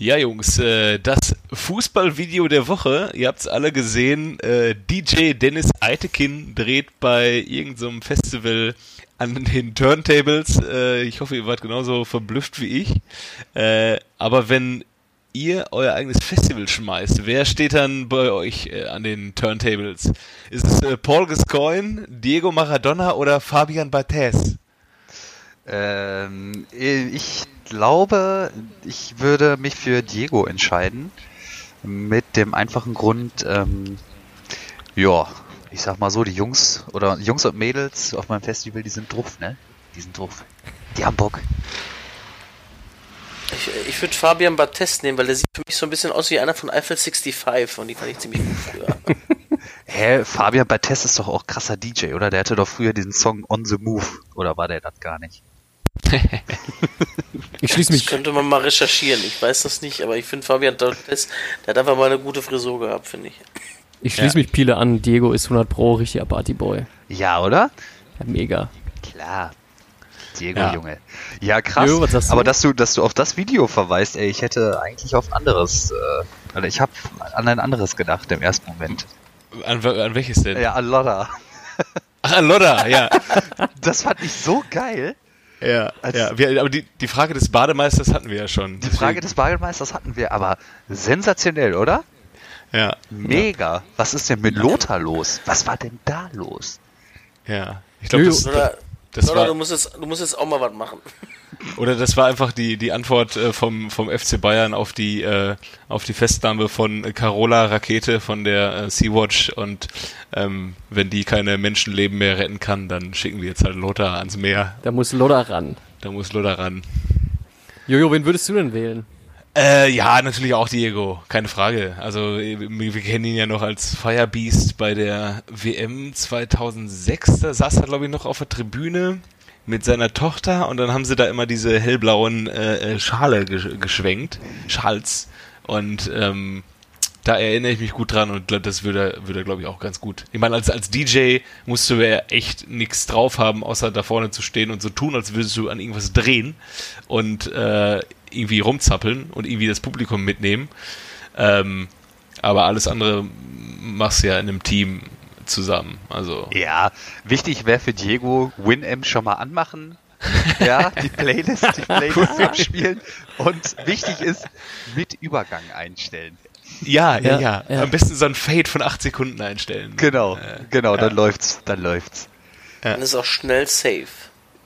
Ja, Jungs, äh, das Fußballvideo der Woche, ihr habt es alle gesehen, äh, DJ Dennis Eitekin dreht bei irgendeinem Festival an den Turntables. Äh, ich hoffe, ihr wart genauso verblüfft wie ich. aber wenn ihr euer eigenes Festival schmeißt, wer steht dann bei euch an den Turntables? Ist es Paul Gascoigne, Diego Maradona oder Fabian Barthez? Ähm, ich glaube, ich würde mich für Diego entscheiden. Mit dem einfachen Grund, ähm, ja, ich sag mal so, die Jungs oder Jungs und Mädels auf meinem Festival, die sind drauf, ne? Die sind drauf. Die haben Bock. Ich, ich würde Fabian Battest nehmen, weil der sieht für mich so ein bisschen aus wie einer von Eiffel 65 und die fand ich ziemlich gut früher. Hä, Fabian Battest ist doch auch krasser DJ, oder? Der hatte doch früher diesen Song On the Move, oder war der das gar nicht? ich schließe mich. Das könnte man mal recherchieren. Ich weiß das nicht, aber ich finde Fabian Dortes, der hat einfach mal eine gute Frisur gehabt, finde ich. Ich schließe ja. mich Piele an. Diego ist 100 Pro richtiger Partyboy. Ja, oder? Ja, mega. Klar. Diego, ja. Junge. Ja, krass. Jo, aber dass du, dass du auf das Video verweist, ey, ich hätte eigentlich auf anderes, äh, also ich habe an ein anderes gedacht im ersten Moment. An, an welches denn? Ja, an Lodda. Ach, an Lodda, ja. das fand ich so geil. Ja, ja. Wir, aber die, die Frage des Bademeisters hatten wir ja schon. Die deswegen. Frage des Bademeisters hatten wir, aber sensationell, oder? Ja. Mega. Ja. Was ist denn mit Lothar los? Was war denn da los? Ja. Ich glaube, das, oder, das oder war, du musst jetzt, du musst jetzt auch mal was machen. Oder das war einfach die, die Antwort äh, vom, vom FC Bayern auf die, äh, auf die Festnahme von Carola Rakete von der äh, Sea-Watch und ähm, wenn die keine Menschenleben mehr retten kann, dann schicken wir jetzt halt Lothar ans Meer. Da muss Lothar ran. Da muss Lothar ran. Jojo, wen würdest du denn wählen? Äh, ja, natürlich auch Diego, keine Frage. Also wir kennen ihn ja noch als Firebeast bei der WM 2006. Da saß er, glaube ich, noch auf der Tribüne mit seiner Tochter und dann haben sie da immer diese hellblauen äh, äh Schale geschwenkt, Schals. Und ähm, da erinnere ich mich gut dran und das würde, würde glaube ich, auch ganz gut. Ich meine, als, als DJ musst du ja echt nichts drauf haben, außer da vorne zu stehen und so tun, als würdest du an irgendwas drehen und äh, irgendwie rumzappeln und irgendwie das Publikum mitnehmen. Ähm, aber alles andere machst du ja in einem Team zusammen. Also. Ja, wichtig wäre für Diego Winamp schon mal anmachen. ja, die Playlist, die Playlist abspielen und wichtig ist, mit Übergang einstellen. Ja, ja, ja, ja, Am besten so ein Fade von 8 Sekunden einstellen. Genau, äh, genau, dann läuft's, dann läuft's. Ja. Dann ist auch schnell safe.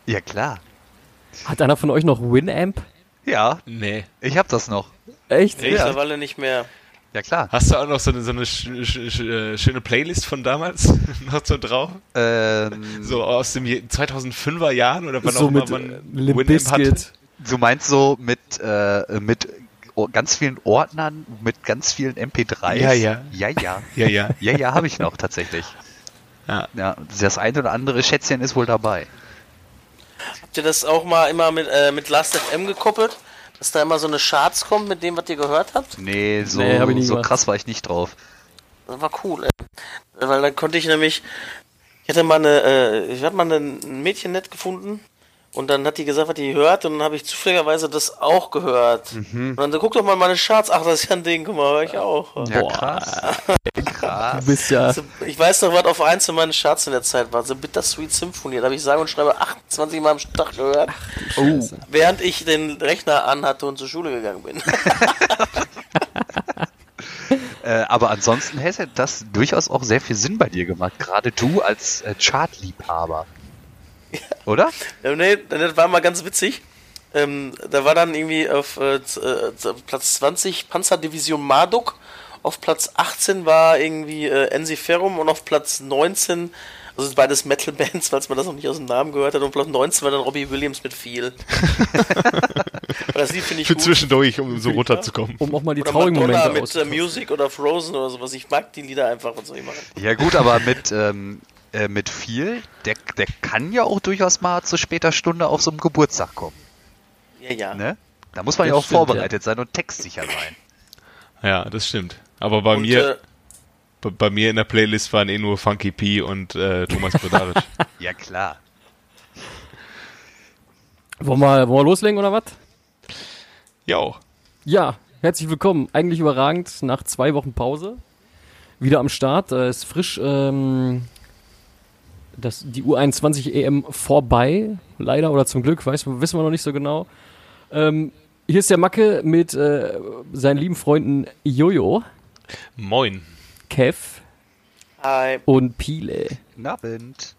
Ja, klar. Hat einer von euch noch Winamp? Ja. Nee. Ich hab das noch. Echt? Nee, ja. mittlerweile nicht mehr. Ja, klar. Hast du auch noch so eine, so eine sch sch sch äh, schöne Playlist von damals noch so drauf? Ähm, so aus dem 2005er Jahren oder wann so auch immer man äh, Winamp hat? Du meinst so mit, äh, mit ganz vielen Ordnern, mit ganz vielen MP3s? Ja, ja. Ja, ja. Ja, ja. Ja, ja, habe ich noch tatsächlich. Ja. ja. Das ein oder andere Schätzchen ist wohl dabei. Habt ihr das auch mal immer mit, äh, mit Last.fm gekoppelt? Dass da immer so eine Charts kommt mit dem, was ihr gehört habt? Nee, so, nee, so krass war ich nicht drauf. Das war cool, ey. Weil dann konnte ich nämlich. Ich hatte mal eine, äh, ich hatte mal ein Mädchen nett gefunden, und dann hat die gesagt, was die hört, und dann habe ich zufälligerweise das auch gehört. Mhm. Und dann guck doch mal meine Charts. Ach, das ist ja ein Ding, guck mal, höre ich auch. Ja, krass. krass. Du bist ja. Ich weiß noch, was auf eins von meinen Charts in der Zeit war. The Bittersweet Symphony. Da habe ich sage und schreibe 28 Mal am Tag gehört. Ach, oh. Während ich den Rechner anhatte und zur Schule gegangen bin. äh, aber ansonsten hätte das durchaus auch sehr viel Sinn bei dir gemacht. Gerade du als äh, Chartliebhaber. Oder? Ja, nee, das war mal ganz witzig. Ähm, da war dann irgendwie auf äh, äh Platz 20 Panzerdivision Marduk, auf Platz 18 war irgendwie äh, Ensiferum und auf Platz 19, also beides Metal-Bands, falls man das noch nicht aus dem Namen gehört hat, und Platz 19 war dann Robbie Williams mit viel. das Lied finde ich Für gut. zwischendurch, um so runterzukommen. Um auch mal die oder traurigen Momente mit äh, Music oder Frozen oder sowas. Ich mag die Lieder einfach, ich machen? Ja gut, aber mit ähm, äh, mit viel, der, der kann ja auch durchaus mal zu später Stunde auf so einem Geburtstag kommen. Ja, ja. Ne? Da muss man das ja auch stimmt, vorbereitet ja. sein und textsicher sein. Ja, das stimmt. Aber bei und, mir, äh, bei, bei, mir in der Playlist waren eh nur Funky P und äh, Thomas Brodaric. ja, klar. Wollen wir, wollen wir loslegen oder was? Ja. Ja, Herzlich willkommen. Eigentlich überragend nach zwei Wochen Pause. Wieder am Start. Äh, ist frisch ähm, das, die U21 EM vorbei. Leider oder zum Glück, weiß, wissen wir noch nicht so genau. Ähm, hier ist der Macke mit äh, seinen lieben Freunden Jojo, Moin. Kev Hi. und Pile. Guten Abend.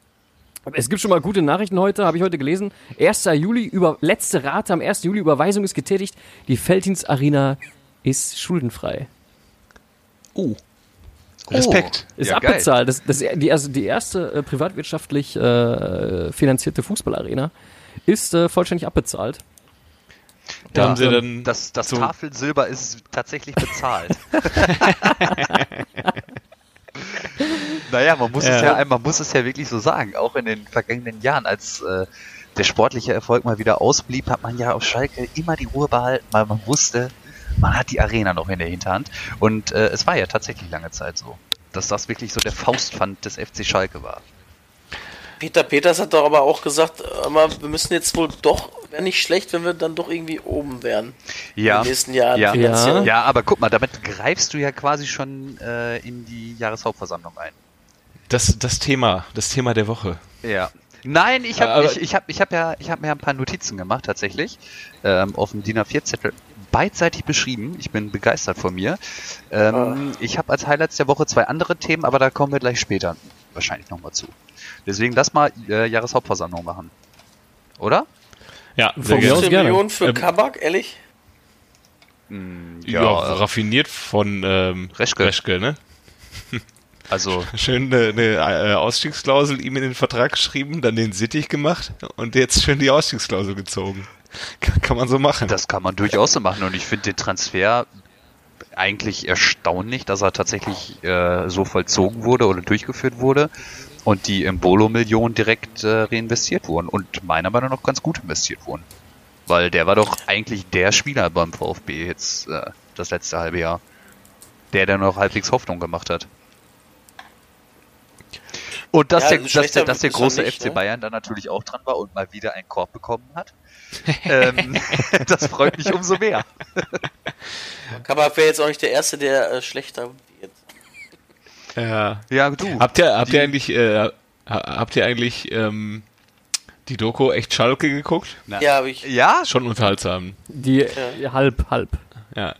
Es gibt schon mal gute Nachrichten heute, habe ich heute gelesen. 1. Juli, über, letzte Rate am 1. Juli, Überweisung ist getätigt. Die Feldins Arena ist schuldenfrei. Uh. Respekt. Ist Ja, abbezahlt. Das, das, die, also die erste äh, privatwirtschaftlich äh, finanzierte Fußballarena ist äh, vollständig abbezahlt. Da Ja, haben sie dann Das, das so- Tafelsilber ist tatsächlich bezahlt. naja, man muss, es Ja. ja, man muss es ja wirklich so sagen. Auch in den vergangenen Jahren, als äh, der sportliche Erfolg mal wieder ausblieb, hat man ja auf Schalke immer die Ruhe behalten, weil man wusste, man hat die Arena noch in der Hinterhand. Und äh, es war ja tatsächlich lange Zeit so, dass das wirklich so der Faustpfand des FC Schalke war. Peter Peters hat doch aber auch gesagt, mal, wir müssen jetzt wohl doch, wäre nicht schlecht, wenn wir dann doch irgendwie oben wären. Ja, In den nächsten Jahren. ja. finanziell. ja, aber guck mal, damit greifst du ja quasi schon äh, in die Jahreshauptversammlung ein. das, das Thema, das Thema der Woche. Ja. Nein, ich habe Aber- ich, ich hab, ich hab ja ich hab mir ein paar Notizen gemacht tatsächlich ähm, auf dem DIN A4-Zettel beidseitig beschrieben. Ich bin begeistert von mir. Ähm, Ich habe als Highlights der Woche zwei andere Themen, aber da kommen wir gleich später wahrscheinlich nochmal zu. Deswegen lass mal äh, Jahreshauptversammlung machen. Oder? Ja, Von sehr mir gerne. aus 15 gerne. Millionen für Ähm, Kabak, ehrlich? Hm, Ja, raffiniert von ähm, Reschke. Reschke, ne? Also Schön eine, eine äh, Ausstiegsklausel ihm in den Vertrag geschrieben, dann den Sittig gemacht und jetzt schön die Ausstiegsklausel gezogen. Kann, man so machen. das kann man durchaus so machen und ich finde den Transfer eigentlich erstaunlich, dass er tatsächlich äh, so vollzogen wurde oder durchgeführt wurde und die Embolo-Millionen direkt äh, reinvestiert wurden und meiner Meinung nach ganz gut investiert wurden. Weil der war doch eigentlich der Spieler beim VfB jetzt äh, das letzte halbe Jahr. Der, der noch halbwegs Hoffnung gemacht hat. Und dass, Ja, der, also dass, der, dass der er große nicht, FC ne? Bayern dann natürlich auch dran war und mal wieder einen Korb bekommen hat. ähm, das freut mich umso mehr. Kabak wäre jetzt auch nicht der Erste, der äh, schlechter wird. Ja. Ja, du. Habt ihr, habt Die- ihr eigentlich, äh, ha- habt ihr eigentlich ähm, die Doku echt Schalke geguckt? Na. Ja, habe ich. Ja, Schon unterhaltsam. Die äh, halb, halb. Ja.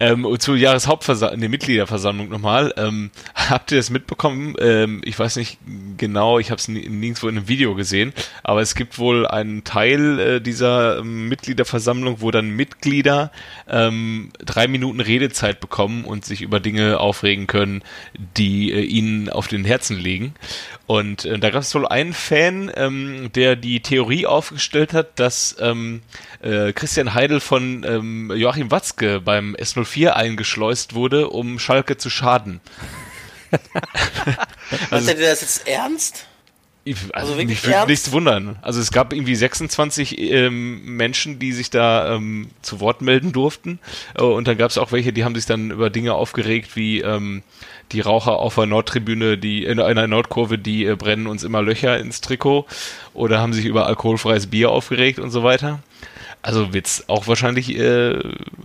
Ähm, und zur Jahreshauptversammlung, ne, Mitgliederversammlung nochmal. Ähm, habt ihr das mitbekommen? Ähm, ich weiß nicht genau, ich habe es nirgendwo in einem Video gesehen, aber es gibt wohl einen Teil äh, dieser ähm, Mitgliederversammlung, wo dann Mitglieder ähm, drei Minuten Redezeit bekommen und sich über Dinge aufregen können, die äh, ihnen auf den Herzen liegen. Und äh, da gab es wohl einen Fan, ähm, der die Theorie aufgestellt hat, dass ähm, äh, Christian Heidel von ähm, Joachim Watzke beim S04 eingeschleust wurde, um Schalke zu schaden. Meint ihr das jetzt ernst? Ich, also Also wirklich mich würde nichts wundern. Also es gab irgendwie 26 ähm, Menschen, die sich da ähm, zu Wort melden durften. Äh, und dann gab es auch welche, die haben sich dann über Dinge aufgeregt, wie ähm, die Raucher auf der Nordtribüne, die in einer Nordkurve, die äh, brennen uns immer Löcher ins Trikot. Oder haben sich über alkoholfreies Bier aufgeregt und so weiter. Also wird es auch wahrscheinlich äh,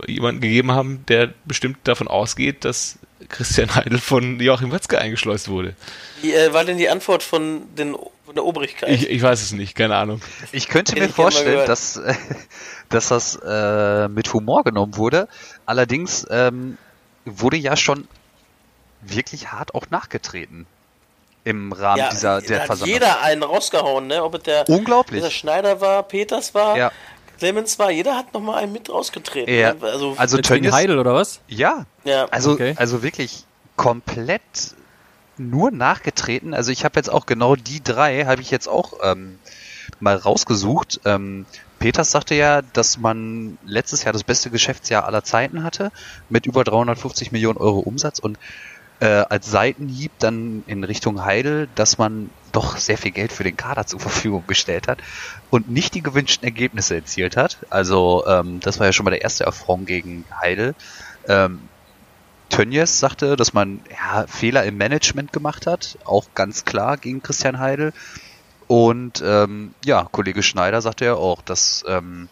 jemanden gegeben haben, der bestimmt davon ausgeht, dass Christian Heidel von Joachim Watzke eingeschleust wurde. Wie äh, war denn die Antwort von, den, von der Obrigkeit? Ich, ich weiß es nicht, keine Ahnung. ich könnte Hätte mir ich vorstellen, dass, äh, dass das äh, mit Humor genommen wurde. Allerdings ähm, wurde ja schon wirklich hart auch nachgetreten im Rahmen ja, dieser da der hat Versammlung. jeder einen rausgehauen, ne? Ob es der, Unglaublich. dieser Schneider war, Peters war, Ja. Clemens war, jeder hat nochmal einen mit rausgetreten. Ja. ne? Also, Also Tönnies, Heidel oder was? ja, ja. Also, Okay. also wirklich komplett nur nachgetreten. Also ich habe jetzt auch genau die drei, habe ich jetzt auch ähm, mal rausgesucht. Ähm, Peters sagte ja, dass man letztes Jahr das beste Geschäftsjahr aller Zeiten hatte, mit über 350 Millionen Euro Umsatz und äh, als Seitenhieb dann in Richtung Heidel, dass man doch sehr viel Geld für den Kader zur Verfügung gestellt hat und nicht die gewünschten Ergebnisse erzielt hat. Also ähm, das war ja schon mal der erste Affront gegen Heidel. Ähm, Tönnies sagte, dass man ja, Fehler im Management gemacht hat, auch ganz klar gegen Christian Heidel. Und ähm, ja, Kollege Schneider sagte ja auch, dass ähm,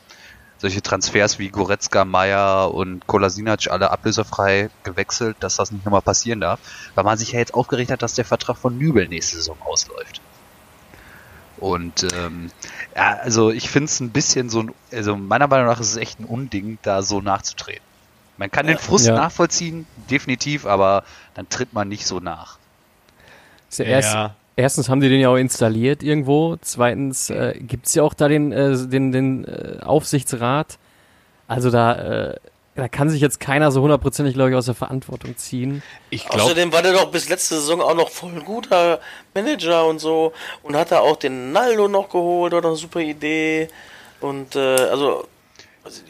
solche Transfers wie Goretzka, Meier und Kolasinac alle ablöserfrei gewechselt, dass das nicht nochmal passieren darf, weil man sich ja jetzt aufgeregt hat, dass der Vertrag von Nübel nächste Saison ausläuft. Und ähm, ja, also ich finde es ein bisschen so ein, also meiner Meinung nach ist es echt ein Unding, da so nachzutreten. Man kann den Frust Ja. nachvollziehen, definitiv, aber dann tritt man nicht so nach. Ja. Erstens haben die den ja auch installiert irgendwo. Zweitens äh, gibt's ja auch da den, äh, den, den äh, Aufsichtsrat. Also da, äh, da kann sich jetzt keiner so hundertprozentig, glaube ich, aus der Verantwortung ziehen. Ich glaube, Außerdem war der doch bis letzte Saison auch noch voll guter Manager und so. Und hat er auch den Naldo noch geholt, war doch eine super Idee. Und äh, also,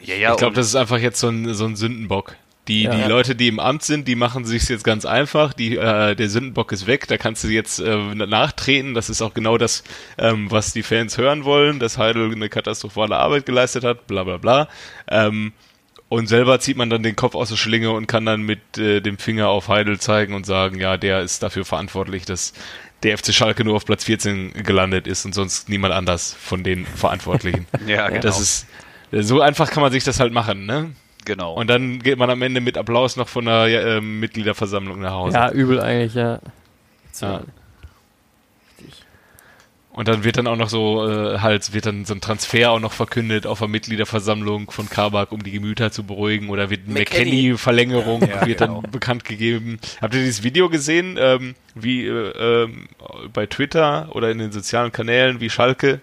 Ja, ja, ich glaube, das ist einfach jetzt so ein, so ein Sündenbock. Die, Ja. die Leute, die im Amt sind, die machen sich jetzt ganz einfach. Die, äh, der Sündenbock ist weg, da kannst du jetzt äh, nachtreten. Das ist auch genau das, ähm, was die Fans hören wollen, dass Heidel eine katastrophale Arbeit geleistet hat, bla bla bla. Ähm, und selber zieht man dann den Kopf aus der Schlinge und kann dann mit äh, dem Finger auf Heidel zeigen und sagen, ja, der ist dafür verantwortlich, dass der FC Schalke nur auf Platz 14 gelandet ist und sonst niemand anders von den Verantwortlichen. Ja, genau. Das ist so einfach kann man sich das halt machen, ne? Genau. Und dann geht man am Ende mit Applaus noch von der ähm, Mitgliederversammlung nach Hause. Ja, übel eigentlich, ja. Ja. Und dann wird dann auch noch so, äh, halt, wird dann so ein Transfer auch noch verkündet auf der Mitgliederversammlung von Kabak, um die Gemüter zu beruhigen. Oder wird eine. McKenny-Verlängerung Ja, wird genau. dann bekannt gegeben. Habt ihr dieses Video gesehen, ähm, wie äh, ähm, bei Twitter oder in den sozialen Kanälen, wie Schalke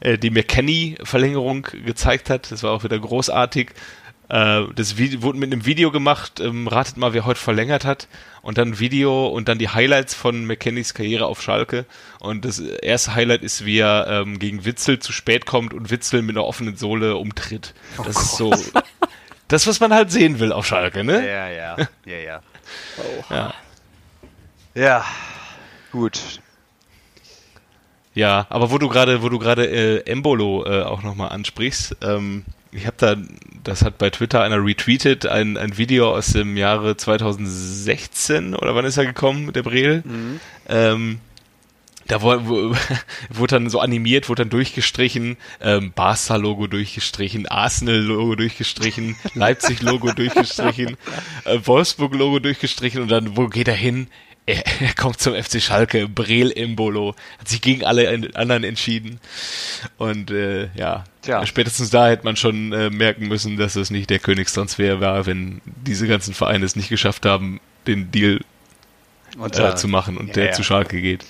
äh, die McKenny-Verlängerung gezeigt hat? Das war auch wieder großartig. Äh, das Video, wurde mit einem Video gemacht, ähm, ratet mal, wer heute verlängert hat. Und dann ein Video und dann die Highlights von McKennys Karriere auf Schalke. Und das erste Highlight ist, wie er ähm, gegen Witzel zu spät kommt und Witzel mit einer offenen Sohle umtritt. Das ist so. Das, was man halt sehen will auf Schalke, ne? ja, ja, ja, ja. Ja. Ja, gut. Ja, aber wo du gerade, wo du gerade äh, Embolo äh, auch nochmal ansprichst, ähm, ich habe da, das hat bei Twitter einer retweetet, ein, ein Video aus dem Jahre 2016 oder wann ist er gekommen, der Brel? Ähm, da wurde dann so animiert, wurde dann durchgestrichen, ähm, Barca-Logo durchgestrichen, Arsenal-Logo durchgestrichen, Leipzig-Logo durchgestrichen, äh, Wolfsburg-Logo durchgestrichen und dann, wo geht er hin? Er, er kommt zum FC Schalke, Brel Embolo, hat sich gegen alle en- anderen entschieden. Und äh, ja, Tja. spätestens da hätte man schon äh, merken müssen, dass es nicht der Königstransfer war, wenn diese ganzen Vereine es nicht geschafft haben, den Deal Und, äh, zu machen und ja, der ja. zu Schalke geht.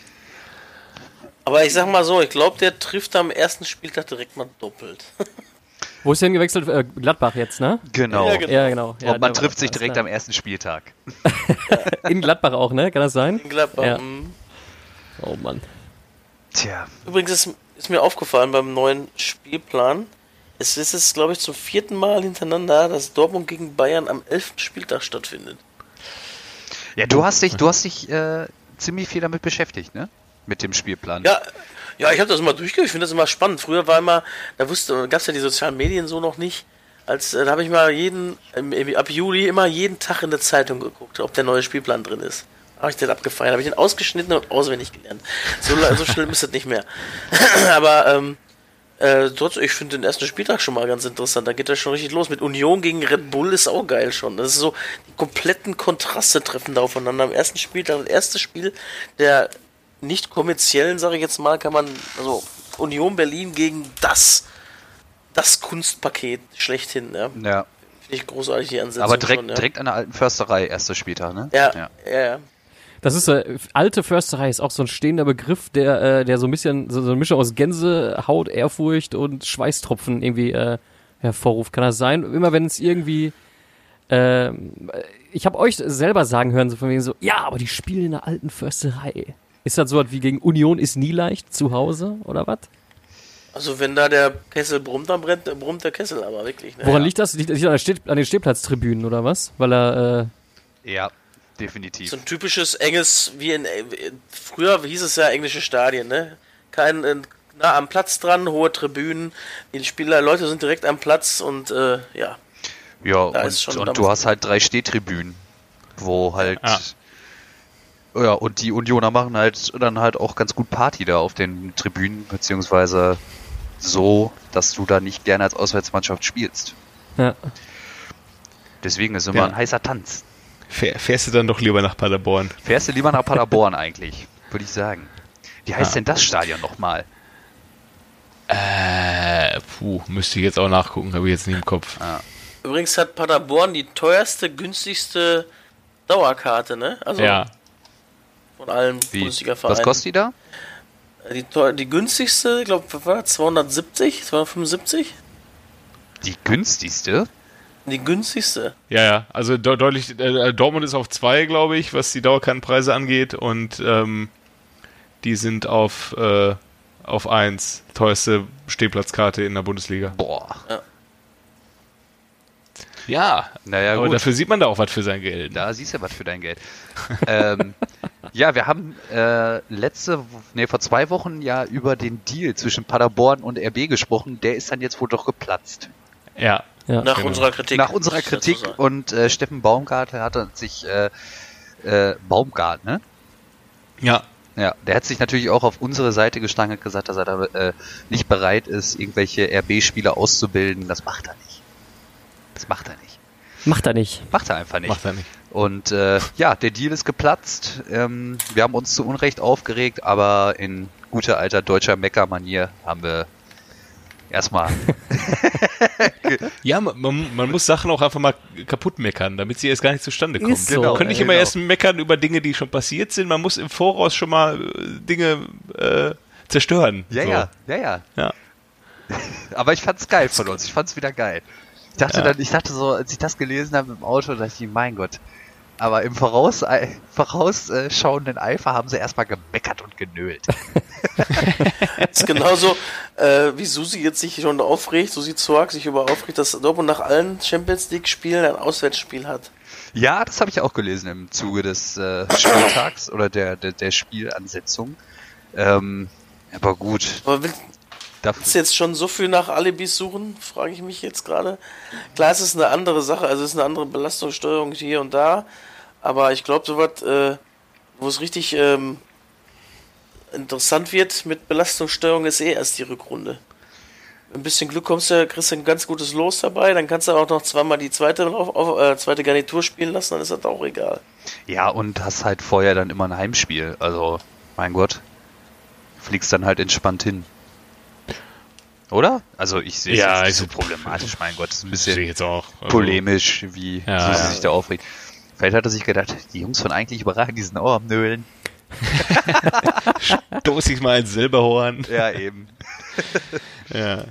aber ich sag mal so, ich glaube, der trifft am ersten Spieltag direkt mal doppelt. Wo ist denn gewechselt? Äh, Gladbach jetzt, ne? Genau. Ja, genau. Ja, genau. Ja, Und man der- trifft sich alles direkt klar. am ersten Spieltag. In Gladbach auch, ne? Kann das sein? In Gladbach. Ja. mhm. Oh Mann. Tja. Übrigens ist, ist mir aufgefallen beim neuen Spielplan, es ist jetzt, glaube ich, zum vierten Mal hintereinander, dass Dortmund gegen Bayern am 11. Spieltag stattfindet. Ja, du hast dich, du hast dich äh, ziemlich viel damit beschäftigt, ne? Mit dem Spielplan. Ja, ja, ich habe das immer durchgehört. Ich finde das immer spannend. Früher war immer, da wusste, gab es ja die sozialen Medien so noch nicht. Als äh, da habe ich mal jeden, ab Juli immer jeden Tag in der Zeitung geguckt, ob der neue Spielplan drin ist. Habe ich den abgefeiert, habe ich den ausgeschnitten und auswendig gelernt. So, so schlimm ist das nicht mehr. Aber ähm, äh, trotzdem, ich finde den ersten Spieltag schon mal ganz interessant. Da geht das schon richtig los. Mit Union gegen Red Bull ist auch geil schon. Das ist so, die kompletten Kontraste treffen da aufeinander. Am ersten Spieltag, das erste Spiel der nicht kommerziellen, sage ich jetzt mal, kann man, also Union Berlin gegen das, das Kunstpaket schlechthin, ja. Finde Ja. ich großartig die Ansetzung. Aber direkt, schon, ja. direkt an der alten Försterei, erster Spieltag, ne? Ja, ja. ja, ja. Das ist äh, alte Försterei, ist auch so ein stehender Begriff, der, äh, der so ein bisschen, so, so eine Mischung aus Gänsehaut, Ehrfurcht und Schweißtropfen irgendwie äh, hervorruft. Kann das sein? Immer wenn es irgendwie. ähm, ich habe euch selber sagen hören, so von wegen so, ja, aber die spielen in der alten Försterei. Ist das so was wie gegen Union ist nie leicht zu Hause oder was? Also wenn da der Kessel brummt, dann brennt, brummt der Kessel aber wirklich. Ne? Woran liegt das? Liegt, liegt an, der Steh, an den Stehplatztribünen oder was? Weil er, äh, Ja, definitiv. So ein typisches enges, wie in, äh, früher hieß es ja englische Stadien, ne? Kein, äh, nah am Platz dran, hohe Tribünen, die Spieler, Leute sind direkt am Platz und äh, ja. Ja, Da ist schon und, und du hast halt drei Stehtribünen, wo halt. Ja. Ja. und die Unioner machen halt dann halt auch ganz gut Party da auf den Tribünen, beziehungsweise so, dass du da nicht gerne als Auswärtsmannschaft spielst. Ja. Deswegen ist immer Ja. ein heißer Tanz. Fähr, fährst du dann doch lieber nach Paderborn? Fährst du lieber nach Paderborn eigentlich, würde ich sagen. Wie heißt Ja. denn das Stadion nochmal? Äh, puh, müsste ich jetzt auch nachgucken, habe ich jetzt nicht im Kopf. Übrigens hat Paderborn die teuerste, günstigste Dauerkarte, ne? Also Ja, von allen Wie? Bundesliga-Vereinen. Was kostet die da? Die, die günstigste, ich glaube, war 270, 275? Die günstigste? Die günstigste. ja, ja. Also de deutlich, äh, Dortmund ist auf zwei, glaube ich, was die Dauerkartenpreise angeht und ähm, die sind auf, äh, auf eins. Teuerste Stehplatzkarte in der Bundesliga. Boah. Ja, Naja, aber gut. dafür sieht man da auch was für sein Geld. Da siehst du was für dein Geld. ähm, ja, wir haben äh, letzte, nee, vor zwei Wochen ja über den Deal zwischen Paderborn und RB gesprochen. Der ist dann jetzt wohl doch geplatzt. Ja, Ja. Nach genau. unserer Kritik. Nach unserer Kritik und äh, Steffen Baumgart hat sich äh, äh, Baumgart, ne? ja. Ja, der hat sich natürlich auch auf unsere Seite gestangen und gesagt, dass er da äh, nicht bereit ist, irgendwelche RB-Spieler auszubilden. Das macht er nicht. Das macht er nicht. Macht er nicht. Macht er einfach nicht. Macht er nicht. Und äh, ja, der Deal ist geplatzt. Ähm, wir haben uns zu Unrecht aufgeregt, aber in guter alter deutscher Mecker-Manier haben wir erstmal. Ja, man, man, muss Sachen auch einfach mal kaputt meckern, damit sie erst gar nicht zustande kommen. So. Man kann nicht immer Genau. erst meckern über Dinge, die schon passiert sind. Man muss im Voraus schon mal äh, Dinge äh, zerstören. Ja, so. ja, ja, ja. ja. Aber ich fand's geil von uns. Ich fand's wieder geil. Ich dachte Ja. dann, ich dachte so, als ich das gelesen habe im Auto, dachte ich, mein Gott. Aber im Voraus, äh, vorausschauenden Eifer haben sie erstmal gemeckert und genölt. Das ist genauso, äh, wie Susi jetzt sich schon aufregt, Susi Zorg sich über aufregt, dass Dortmund nach allen Champions League-Spielen ein Auswärtsspiel hat. Ja, das habe ich auch gelesen im Zuge des äh, Spieltags oder der, der, der Spielansetzung. Ähm, aber gut, Aber will, dafür, du jetzt schon so viel nach Alibis suchen, frage ich mich jetzt gerade. Klar, es ist eine andere Sache, also es ist eine andere Belastungssteuerung hier und da, aber ich glaube, so was, äh, wo es richtig ähm, interessant wird mit Belastungssteuerung, ist eh erst die Rückrunde. Ein bisschen Glück kommst du, kriegst du ein ganz gutes Los dabei, dann kannst du auch noch zweimal die zweite, auf, auf, äh, zweite Garnitur spielen lassen, dann ist das auch egal. ja, und hast halt vorher dann immer ein Heimspiel. Also, mein Gott, fliegst dann halt entspannt hin. Oder? Also, ich sehe es Ja, nicht ich- so problematisch, mein Gott, ist ein Das sehe ich bisschen jetzt auch. Also, polemisch, wie Ja, sie ja. sich da aufregt. Vielleicht hat er sich gedacht, die Jungs von eigentlich überragend, die sind auch am Nölen. Stoß ich mal ins Silberhorn. Ja, eben. Ja.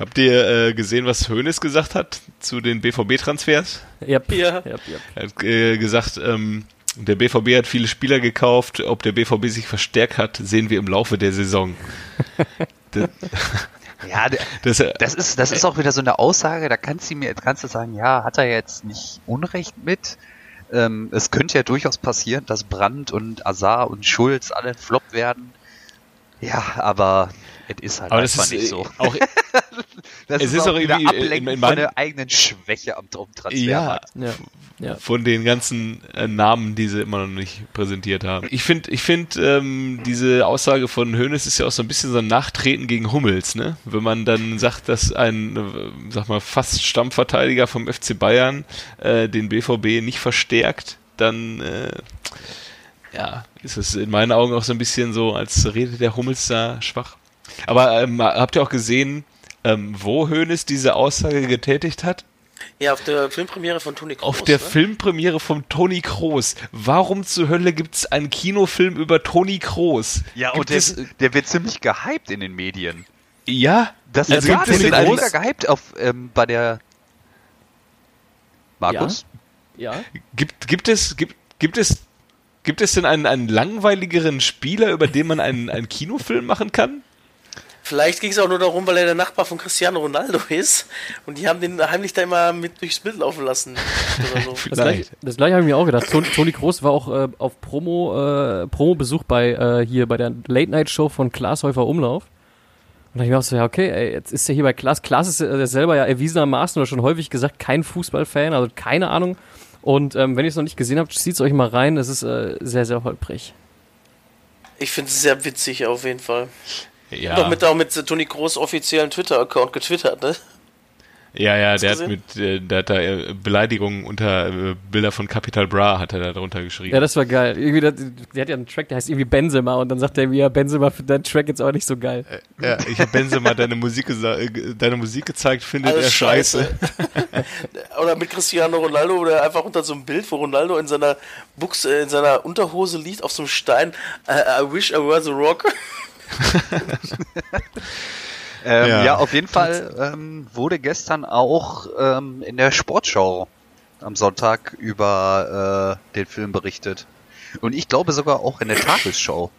Habt ihr äh, gesehen, was Hoeneß gesagt hat zu den BVB-Transfers? Yep. Ja. Yep, yep. Er hat äh, gesagt, ähm, der BVB hat viele Spieler gekauft. Ob der BVB sich verstärkt hat, sehen wir im Laufe der Saison. das, Ja, das, äh, Das ist, das ist auch wieder so eine Aussage, da kannst du mir, kannst du sagen, ja, hat er jetzt nicht Unrecht mit. Ähm, es könnte ja durchaus passieren, dass Brandt und Azar und Schulz alle Flop werden. Ja, aber es ist halt aber das einfach ist nicht äh, so. auch Das es ist auch wieder irgendwie, äh, Ablenken in- in von meinen- der eigenen Schwäche am Traumtransfer. ja, Ja. Ja. von den ganzen äh, Namen, die sie immer noch nicht präsentiert haben. Ich finde, ich finde, ähm, diese Aussage von Hoeneß ist ja auch so ein bisschen so ein Nachtreten gegen Hummels, ne? Wenn man dann sagt, dass ein, äh, sag mal, fast Stammverteidiger vom FC Bayern äh, den BVB nicht verstärkt, dann äh, ja, ist es in meinen Augen auch so ein bisschen so, als redet der Hummels da schwach. Aber ähm, habt ihr auch gesehen, ähm, wo Hoeneß diese Aussage getätigt hat? Ja, auf der Filmpremiere von Toni Kroos. Auf der ne? Filmpremiere von Toni Kroos. Warum zur Hölle gibt's einen Kinofilm über Toni Kroos? Ja, Gibt und der, es, der wird ziemlich gehypt in den Medien. ja, Das Also ist ja, gibt der es mega eines- gehypt auf, ähm, bei der Markus? Ja. gibt, gibt es, gibt, gibt es, gibt es denn einen, einen langweiligeren Spieler, über den man einen, einen Kinofilm machen kann? Vielleicht ging es auch nur darum, weil er der Nachbar von Cristiano Ronaldo ist und die haben den heimlich da immer mit durchs Bild laufen lassen. Oder so. Das gleiche, das gleiche habe ich mir auch gedacht. Toni, Toni Kroos war auch äh, auf Promo, äh, Promo-Besuch bei äh, hier bei der Late-Night-Show von Klaas Häufer Umlauf. Und dann hab ich mir auch so, ja, okay, ey, jetzt ist er hier bei Klaas. Klaas ist äh, selber ja erwiesenermaßen oder schon häufig gesagt, kein Fußballfan, also keine Ahnung. Und ähm, wenn ihr es noch nicht gesehen habt, zieht es euch mal rein. Es ist äh, sehr, sehr holprig. Ich finde es sehr witzig auf jeden Fall. Ja, Doch mit, auch mit Toni Groß offiziellen Twitter-Account getwittert, ne? ja, ja der hat gesehen? mit, äh, der hat da äh, Beleidigungen unter äh, Bilder von Capital Bra hat er da drunter geschrieben. Ja, das war geil. Irgendwie, der, der hat ja einen Track, der heißt irgendwie Benzema und dann sagt er mir, ja, Benzema für deinen Track jetzt aber nicht so geil. ja, ich habe Benzema deine Musik, deine Musik gezeigt, findet Alles er scheiße. Oder mit Cristiano Ronaldo, wo der einfach unter so einem Bild, wo Ronaldo in seiner Buchse, in seiner Unterhose liegt auf so einem Stein. I, I wish I were the rock. Ähm, Ja. ja. auf jeden Fall ähm, wurde gestern auch ähm, in der Sportschau am Sonntag über äh, den Film berichtet. Und ich glaube sogar auch in der Tagesschau.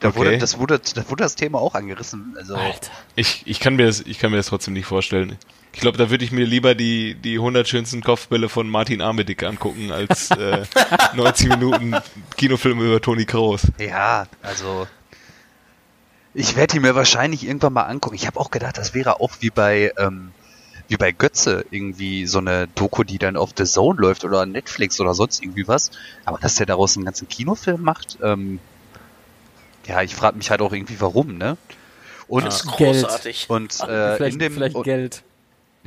Da Okay. wurde, das wurde, da wurde das Thema auch angerissen. Also, Alter. Ich, ich, kann mir das, ich kann mir das trotzdem nicht vorstellen. Ich glaube, da würde ich mir lieber die, die 100 schönsten Kopfbälle von Martin Armedick angucken, als äh, 90 Minuten Kinofilm über Toni Kroos. ja, also ich werde ihn mir wahrscheinlich irgendwann mal angucken. Ich habe auch gedacht, das wäre auch wie bei ähm, wie bei Götze irgendwie so eine Doku, die dann auf The Zone läuft oder Netflix oder sonst irgendwie was. Aber dass der daraus einen ganzen Kinofilm macht, ähm, ja, ich frage mich halt auch irgendwie, warum, ne? Und Das ist Geld. großartig. und äh, vielleicht in dem vielleicht und, Geld.